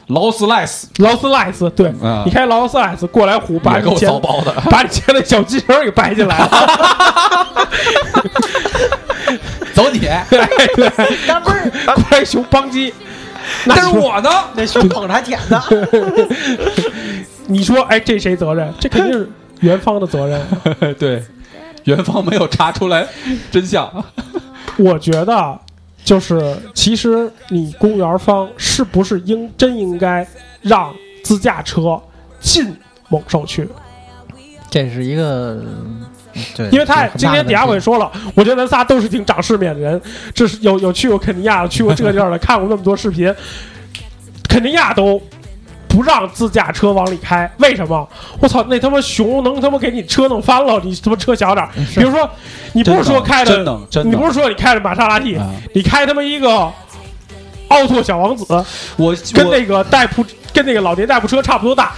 劳斯莱斯，劳斯莱斯，对，啊你开劳斯莱斯过来虎，把也够你前骚包的。把你前的小机器人给掰进来了。走你！对对，过来熊邦基，那但是你说我呢？那熊捧着还舔呢。你说，哎，这谁责任？这肯定是元芳的责任。对，元芳没有查出来真相。我觉得，就是其实你公园方是不是应真应该让自驾车进猛兽区？这是一个，对，因为他今天底下我也说了，我觉得咱仨都是挺长世面的人，这是有有去过肯尼亚，去过这个地儿的，看过那么多视频，肯尼亚都不让自驾车往里开，为什么？我操，那他妈熊能他妈给你车弄翻了，你他妈车小点儿。比如说，你不是说开的，你不是说你开的玛莎拉蒂，啊你开他妈一个奥拓小王子，我我跟那个代步跟那个老年代步车差不多大，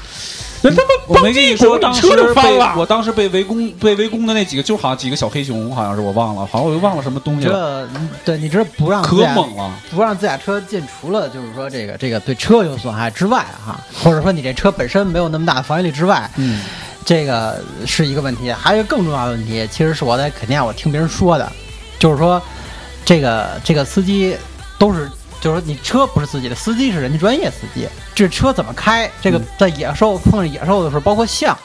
人他妈我没跟你说，当时被。我当时被围攻被围攻的那几个，就好像几个小黑熊，好像是我忘了，好像我又忘了什么东西了，这对你知道不让可猛了。不让自驾车进，除了就是说这个这个对车有损害之外，哈，或者说你这车本身没有那么大的防御力之外，嗯，这个是一个问题。还有一个更重要的问题，其实是我在肯尼亚我听别人说的，就是说这个这个司机都是。就是说，你车不是自己的，司机是人家专业司机。这车怎么开？这个嗯在野兽碰上野兽的时候，包括象，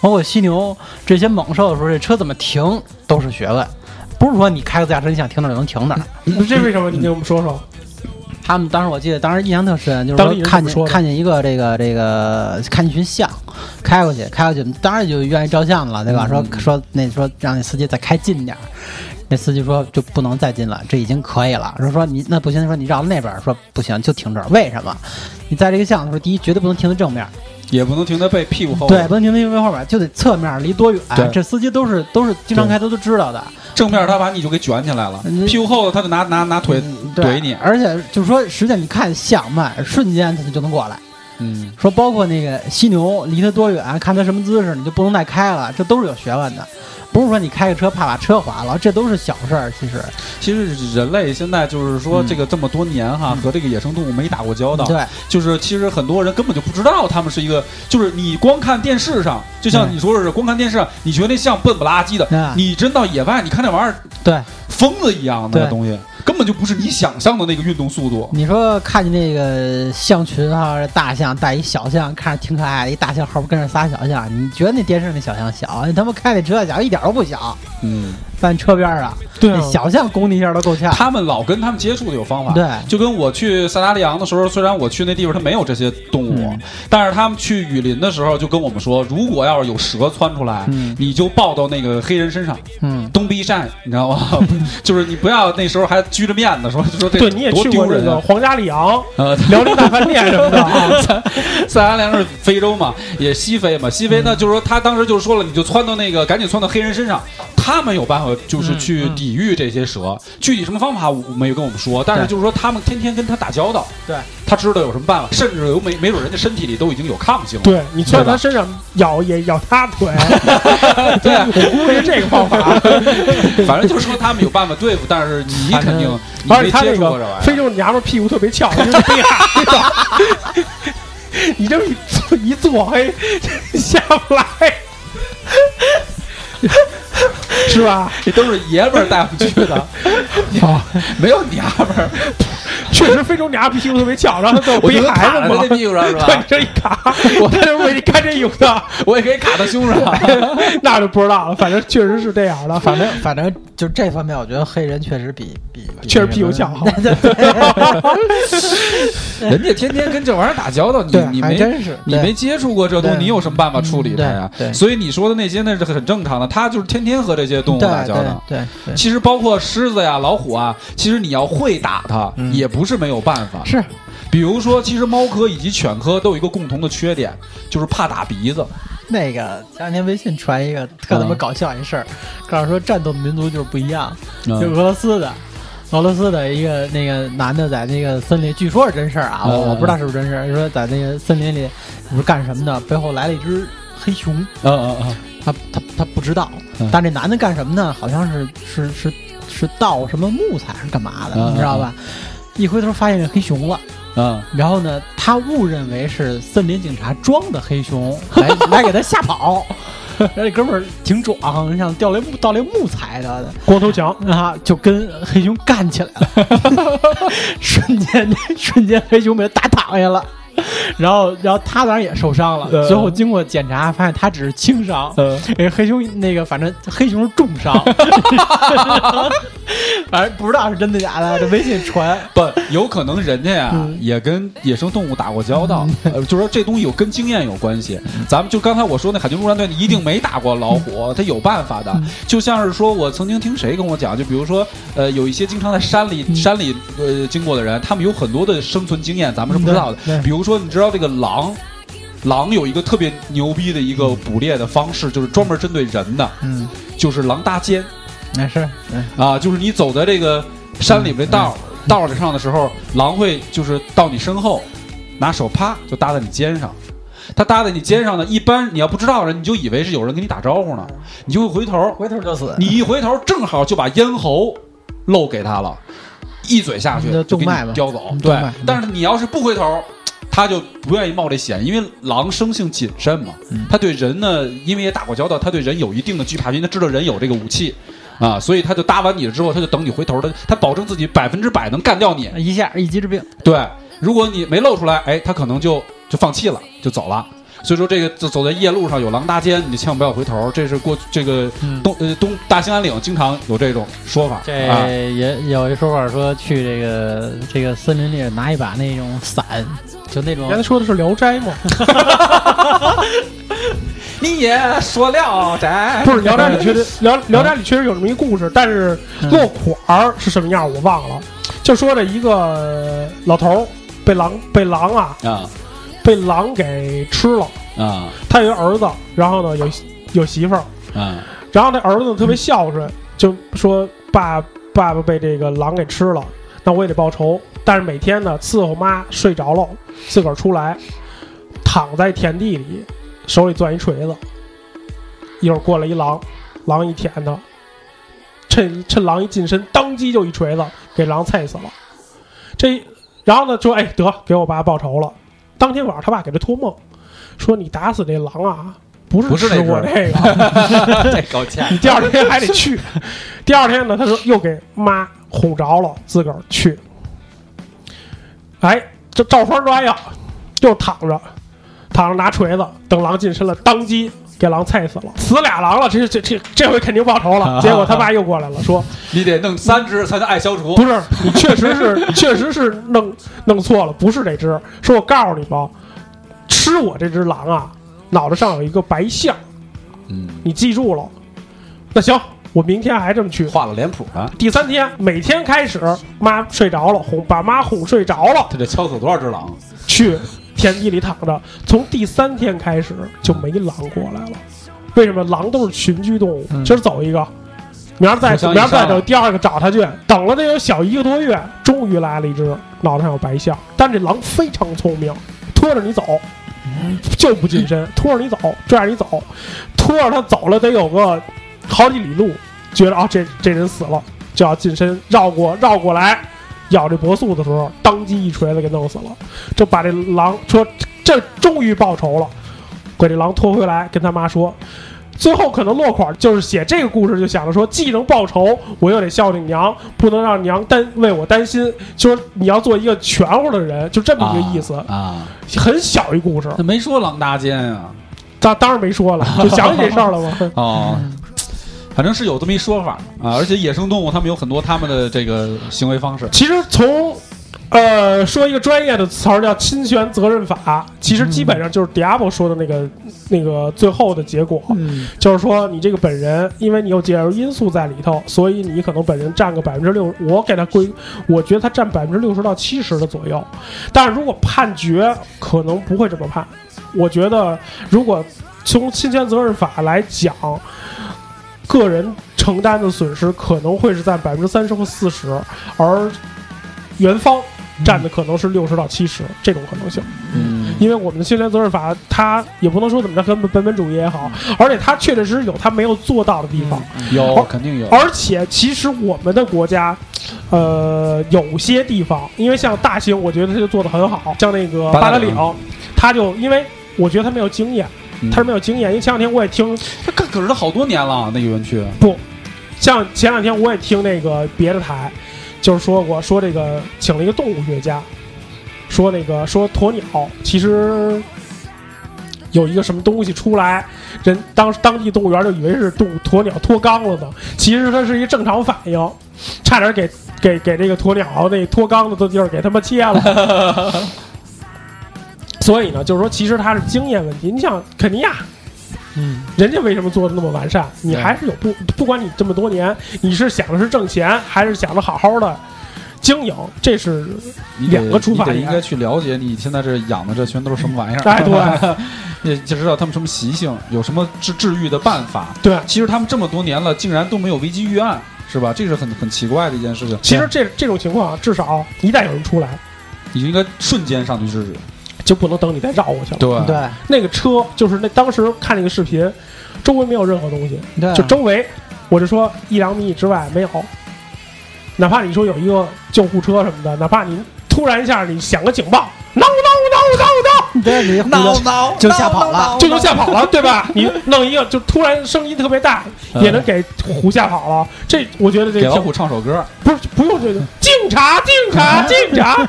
包括犀牛这些猛兽的时候，这车怎么停都是学问。不是说你开个自驾车，你想停哪儿就能停哪儿。这为什么？你给我们说说。他们当时我记得，当时印象特深，就是说看见看见一个这个这个看见一群象开过去，开过去，当然就愿意照相了，对吧？说说那说让那司机再开近点儿，那司机说就不能再进了，这已经可以了。说说你那不行，说你绕到那边，说不行就停这儿，为什么？你在这个象的时候，第一绝对不能停在正面，也不能停在背屁股后对，不能停在后边，就得侧面离多远对。这司机都是都是经常开，都都知道的。正面他把你就给卷起来了，嗯屁股后头他就拿拿拿腿怼你。而且就是说，实际上你看象慢，瞬间他就能过来。嗯，说包括那个犀牛离它多远，看它什么姿势，你就不能再开了，这都是有学问的。不是说你开个车怕把车划了，这都是小事儿。其实，其实人类现在就是说，这个这么多年哈，和这个野生动物没打过交道。对，就是其实很多人根本就不知道他们是一个，就是你光看电视上，就像你说是光看电视上，你觉得那像笨不拉几的啊，你真到野外，你看那玩意儿对，疯子一样的那个东西，根本就不是你想象的那个运动速度。你说看见那个象群哈，这大象带一小象，看着挺可爱的，一大象后边跟着仨小象，你觉得那电视那小象小？你他妈开那车小一点都不小，嗯，在车边上，对啊那小象攻你一下都够呛。他们老跟他们接触的有方法，对就跟我去塞拉利昂的时候，虽然我去那地方它没有这些动物，嗯但是他们去雨林的时候就跟我们说，如果要是有蛇窜出来，嗯你就抱到那个黑人身上，嗯，东逼善，你知道吗？就是你不要那时候还拘着面子说说这对，你也多去过那丢人啊！个皇家里昂、呃，辽宁大饭店什么的啊。塞塞拉良是非洲嘛，也西非嘛，西非呢就是说他当时就说了，你就窜到那个赶紧窜到黑人身上，他们有办法就是去抵御这些蛇，具体什么方法我没有跟我们说，但是就是说他们天天跟他打交道，对，他知道有什么办法，甚至有没没准人家身体里都已经有抗性了，对你窜对吧？他身上咬也咬他腿，对估计是这个方法。反正就是说他们有办法对付，但是你肯定 你没接触过这玩意儿。非洲娘们儿屁股特别翘。你这么一坐一坐，嘿，下不来，是吧？这都是爷们儿带我们去的，啊，没有娘们儿。确实非洲鸟屁股特别翘，然后 背孩子嘛卡在他，屁股上是吧？对，这一卡，我他就是为你干这用的，我也可以卡他胸上。那就不知道了。反正确实是这样的，反正反正就这方面，我觉得黑人确实比比比确实屁股翘对对对人家天天跟这玩意儿打交道，你对你没还真是对你没接触过这东西，对你有什么办法处理它呀？所以你说的那些那是很正常的，他就是天天和这些动物打交道。对对，其实包括狮子呀、老虎啊，其实你要会打它，嗯也不是没有办法。是比如说，其实猫科以及犬科都有一个共同的缺点，就是怕打鼻子。那个前两天微信传一个特他妈搞笑一事儿，告诉说战斗民族就是不一样，嗯就俄罗斯的。俄罗斯的一个那个男的在那个森林，据说是真事儿啊，嗯我我不知道是不是真事儿。说在那个森林里不是干什么的，背后来了一只黑熊，嗯嗯嗯，他他他不知道嗯，但这男的干什么呢？好像是是是是盗什么木材是干嘛的，嗯你知道吧？一回头发现这黑熊了，嗯，然后呢，他误认为是森林警察装的黑熊来来给他吓跑。然后这哥们儿挺壮，像盗来木盗来木材的光头强，啊，就跟黑熊干起来了 瞬间瞬间黑熊被他打躺下了。然后，然后他当然也受伤了。呃最后经过检查，发现他只是轻伤。呃，哎，黑熊那个，反正黑熊是重伤，反正不知道是真的假的。这微信传，不，有可能人家呀、嗯也跟野生动物打过交道，呃，就说这东西有跟经验有关系。咱们就刚才我说那海军陆战队，你一定没打过老虎，他有办法的。就像是说我曾经听谁跟我讲，就比如说，呃，有一些经常在山里、山里呃经过的人，他们有很多的生存经验，咱们是不知道的。比如说，你知道这个狼。狼有一个特别牛逼的一个捕猎的方式，就是专门针对人的，嗯，就是狼搭肩。那是，嗯啊，就是你走在这个山里边这道、道儿上的时候，狼会就是到你身后，拿手啪就搭在你肩上。它搭在你肩上呢，一般你要不知道的人，你就以为是有人跟你打招呼呢，你就会回头，回头就死。你一回头正好就把咽喉漏给他了，一嘴下去就给你叼走。对但是你要是不回头。他就不愿意冒这险，因为狼生性谨慎嘛。嗯他对人呢，因为也打过交道，他对人有一定的惧怕，因为他知道人有这个武器啊，所以他就搭完你了之后，他就等你回头他，他保证自己百分之百能干掉你。一下一击致命。对，如果你没露出来，哎，他可能就就放弃了，就走了。所以说，这个走走在夜路上有狼搭肩，你千万不要回头。这是过这个东呃东大兴安岭经常有这种说法这啊。也有一说法说去这个这个森林里拿一把那种伞，就那种原来说的是《聊斋》吗？你也说聊斋不是《聊斋》里确实《聊聊斋》里确实有这么一个故事，但是落款儿是什么样我忘了。就说这一个老头儿被狼被狼啊啊被狼给吃了，啊他有一儿子，然后呢有有媳妇儿，啊然后那儿子特别孝顺，就说爸爸爸被这个狼给吃了，那我也得报仇。但是每天呢伺候妈睡着了，自个儿出来，躺在田地里，手里攥一锤子。一会儿过来一狼，狼一舔他，趁趁狼一近身，当机就一锤子给狼菜死了。这然后呢说哎得给我爸报仇了。当天晚上他爸给他托梦，说你打死这狼啊，不是不是那吃我这个。这够欠你第二天还得去。第二天呢，他说又给妈哄着了，自个儿去。哎，这照方抓药，又躺着，躺着拿锤子，等狼近身了，当即给狼菜死了，死俩狼了，这这这这回肯定报仇了。结果他爸又过来了，说你得弄三只才能爱消除。不是，你确实是，确实是弄弄错了，不是这只。说我告诉你吧，吃我这只狼啊，脑袋上有一个白相，嗯，你记住了。那行，我明天还这么去。画了脸谱啊，第三天，每天开始，妈睡着了，哄把妈哄睡着了，他得敲死多少只狼？去田地里躺着。从第三天开始就没狼过来了。为什么？狼都是群居动物，今儿走一个，明儿再走明儿再一商量等第二个找他去，等了得有小一个多月，终于来了一只，脑袋上有白象。但这狼非常聪明，拖着你走，就不近身，拖着你走，拽着你走，拖着他走了得有个好几里路，觉得啊这这人死了，就要近身绕过绕过来，咬这脖速的时候，当机一锤子给弄死了，就把这狼说这终于报仇了，给这狼拖回来，跟他妈说。最后可能落款就是写这个故事，就想着说，既能报仇，我又得孝敬娘，不能让娘担为我担心，就是你要做一个全乎的人，就这么一个意思，啊，很小一故事。他没说狼大奸啊。当当然没说了，就想起这事儿了吗？哦，反正是有这么一说法啊，而且野生动物它们有很多它们的这个行为方式。其实从呃说一个专业的词儿叫侵权责任法，其实基本上就是 Diablo 说的那个那个最后的结果，嗯就是说你这个本人，因为你有介入因素在里头，所以你可能本人占个百分之六，我给他归，我觉得他占百分之六十到七十的左右。但是如果判决，可能不会这么判。我觉得如果从侵权责任法来讲，个人承担的损失可能会是在百分之三十或四十，而元方占的可能是六十到七十这种可能性。嗯，因为我们的侵权责任法，它也不能说怎么着跟本本主义也好，而且它确确实实有它没有做到的地方。有肯定有。而且其实我们的国家，呃，有些地方，因为像大兴，我觉得他就做的很好，像那个八达岭，他就因为我觉得他没有经验，他是没有经验。因为前两天我也听，他可可是他好多年了，那个园区不像前两天我也听那个别的台，就是说过说这个请了一个动物学家，说那个说鸵鸟其实有一个什么东西出来，人当当地动物园就以为是动物鸵鸟脱肛了呢，其实它是一正常反应，差点给给给这个鸵鸟那脱肛的地儿给他们切了。所以呢，就是说，其实它是经验问题。你想肯尼亚，嗯，人家为什么做的那么完善？你还是有不不管你这么多年，你是想的是挣钱，还是想着好好的经营，这是两个出发点应该去了解你现在这养的这全都是什么玩意儿。哎对，也就知道他们什么习性，有什么治治愈的办法。对，其实他们这么多年了，竟然都没有危机预案，是吧？这是很很奇怪的一件事情。其实这这种情况，至少一旦有人出来，你就应该瞬间上去制止。就不能等你再绕过去了。对。对，那个车就是那当时看那个视频，周围没有任何东西，对。就周围，我就说一两米之外没有，哪怕你说有一个救护车什么的，哪怕你突然一下你响个警报，no no no no no，对，你闹闹就吓跑了，就就吓跑了，对吧？你弄一个就突然声音特别大，也能给虎吓跑了。这我觉得这挺给老虎唱首歌，不是不用这个警察警察 警察，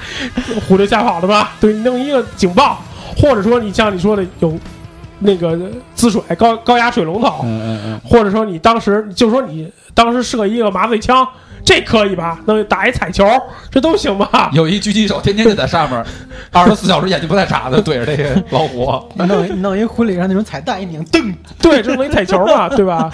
虎就吓跑了吧？对，你弄一个警报，或者说你像你说的有那个滋水高高压水龙头，嗯嗯嗯，或者说你当时就说你当时射一个麻醉枪，这可以吧？弄打一彩球，这都行吧？有一狙击手天天就在上面，二十四小时眼睛不带眨的对着这个老虎。弄弄一婚礼上那种彩蛋一拧，噔，对，这弄一彩球嘛，对吧？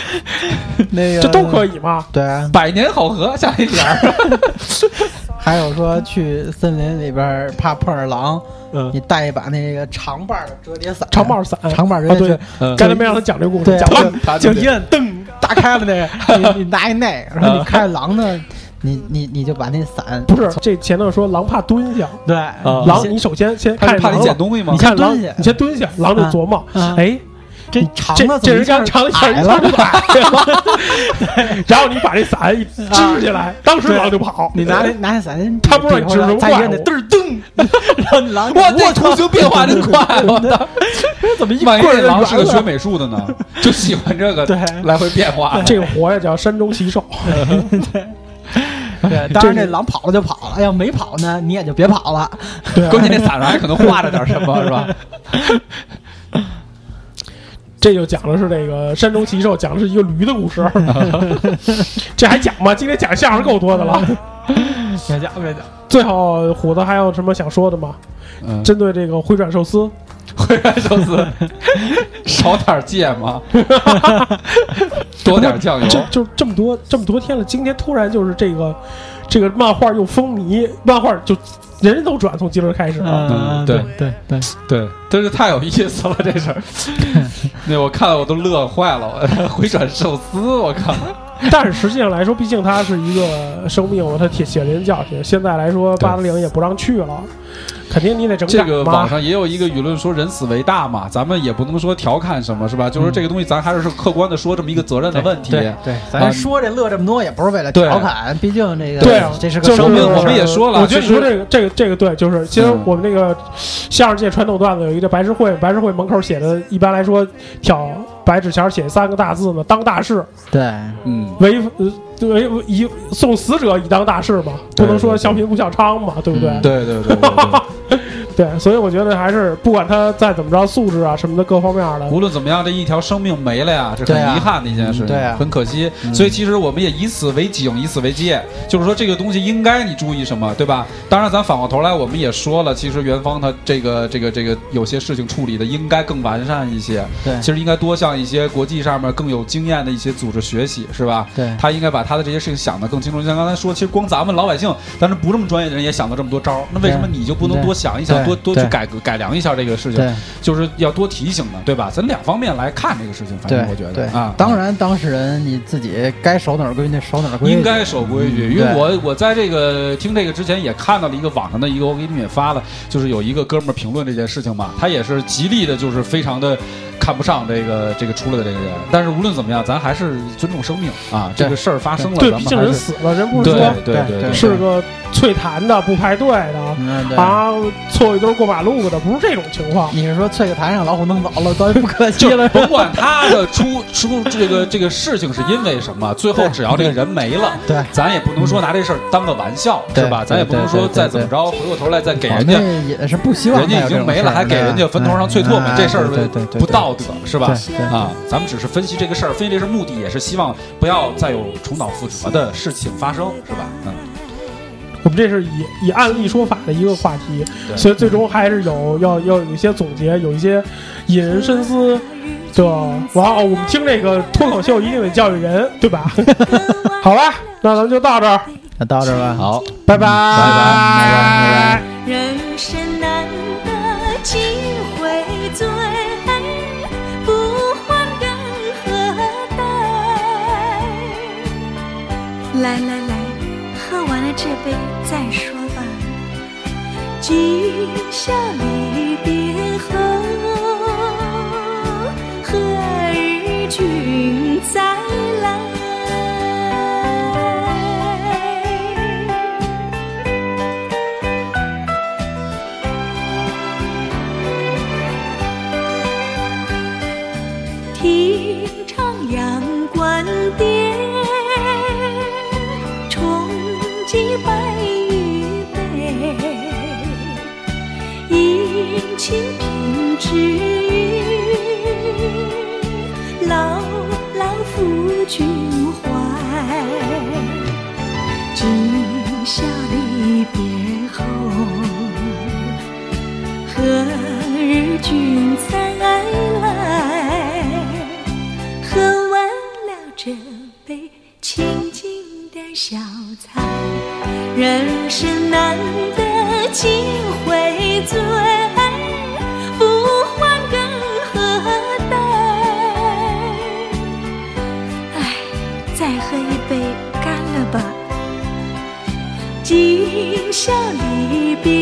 那个这都可以嘛？对，百年好合，下一点儿。还有说去森林里边怕碰上狼，嗯你带一把那个长把的折叠伞，长把伞长把折啊，对叠伞，，嗯刚才没让他讲这故事，对，讲完就就一摁噔打开了那个，你你拿一那个，然后你看见狼呢，你你你就把那伞不是这前头说狼怕蹲下，对狼你首先先怕你捡东西吗你？看蹲下你先蹲下，狼就琢磨，啊哎。这长这的这人刚长一下矮了，矮了 然后你把这伞一支起来，当时狼就跑。你拿那拿下伞，他不知道你指什么再一摁那怪物。嘚噔，然后你狼哇，这图形变化真快！我操，怎么一万一狼是个学美术的呢，就喜欢这个对。来回变化。这个活呀叫山中奇兽，对，当然这狼跑了就跑了，哎呀没跑呢，你也就别跑了。关键那伞上还可能画着点什么，是吧？这就讲的是这个山中奇兽，讲的是一个驴的故事。这还讲吗？今天讲相声够多的了。别讲别讲，最后虎子还有什么想说的吗？嗯，针对这个回转寿司，回转寿司少点芥末，多点酱油。就就这么多这么多天了，今天突然就是这个这个漫画又风靡，漫画就人人都转，从今儿开始。嗯对对对，对，真是太有意思了，这事儿。那我看了我都乐坏了，我 回转寿司，我靠！但是实际上来说，毕竟它是一个生命，它铁血淋教训。现在来说，对八达岭也不让去了，肯定你得整改这个网。上也有一个舆论说人死为大嘛，咱们也不能说调侃什么，是吧？就是这个东西，咱还是客观的说这么一个责任的问题。对对，咱说这乐这么多也不是为了调侃，毕竟这个对啊这是个生命我们也说了，我觉得你说这个这个这个对，就是其实嗯。我们那个相声界传统段子有一个白事会，白事会门口写的，一般来说挑白纸钱写三个大字呢，当大事，对，嗯，为呃为以送死者以当大事嘛，不能说笑贫不笑娼嘛，对不对？对对对 对所以我觉得还是不管他再怎么着素质啊什么的各方面的，无论怎么样，这一条生命没了呀，这很遗憾的一件事情，对啊，很可惜。所以其实我们也以此为警，以此为戒，就是说这个东西应该你注意什么，对吧？当然，咱反过头来，我们也说了，其实元芳他这个这个这个有些事情处理的应该更完善一些，对，其实应该多向一些国际上面更有经验的一些组织学习，是吧？对，他应该把他的这些事情想得更清楚。像刚才说，其实光咱们老百姓，但是不这么专业的人也想到这么多招，那为什么你就不能多想一想，多多去改革？改良一下这个事情，就是要多提醒的，对吧？咱两方面来看这个事情，反正我觉得啊，当然当事人你自己该守哪儿规矩守哪儿规矩，应该守规矩。因为我我在这个听这个之前也看到了一个网上的一个，我给你们也发了，就是有一个哥们儿评论这件事情嘛，他也是极力的，就是非常的。看不上这个这个出来的这个人，但是无论怎么样，咱还是尊重生命啊！这个事儿发生了，对，毕竟人死了，人不是说对对对是个脆弹的不排队的啊，错一堆过马路的，不是这种情况。你是说啐个台上老虎弄走了，咱不客气了？甭管他的出出这个这个事情是因为什么，最后只要这个人没了，对，咱也不能说拿这事儿当个玩笑，是吧？咱也不能说再怎么着，回过头来再给人家也是不希望人家已经没了，还给人家坟头上啐唾沫，这事儿不道德，是吧？啊，咱们只是分析这个事儿，分析这事目的也是希望不要再有重蹈覆辙的事情发生，是吧？嗯，我们这是以以案例说法的一个话题，所以最终还是有要要有一些总结，有一些引人深思的。哇，我们听这个脱口秀一定得教育人，对吧？好吧，那咱们就到这儿，那到这儿吧。好，拜拜，拜拜，拜拜。今宵离别后，何日君再来？贫之语，牢牢抚君怀。今宵离别后，何日君再来？喝完了这杯清静的小菜，人生难得几笑离别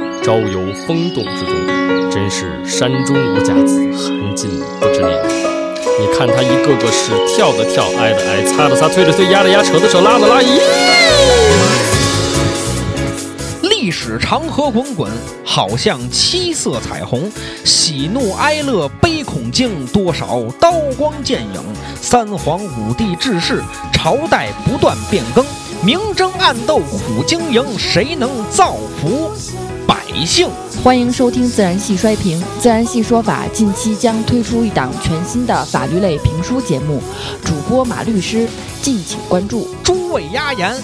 朝游风洞之中，真是山中无甲子，寒尽不知年。你看他一个个是跳的跳，挨的挨，擦的擦，推的推，压的压，扯的扯，拉的拉，咦！历史长河滚滚，好像七色彩虹，喜怒哀乐悲恐惊，多少刀光剑影。三皇五帝治世，朝代不断变更。明争暗斗苦经营，谁能造福百姓？欢迎收听《自然系衰评》，自然系说法近期将推出一档全新的法律类评书节目，主播马律师，敬请关注。诸位压言。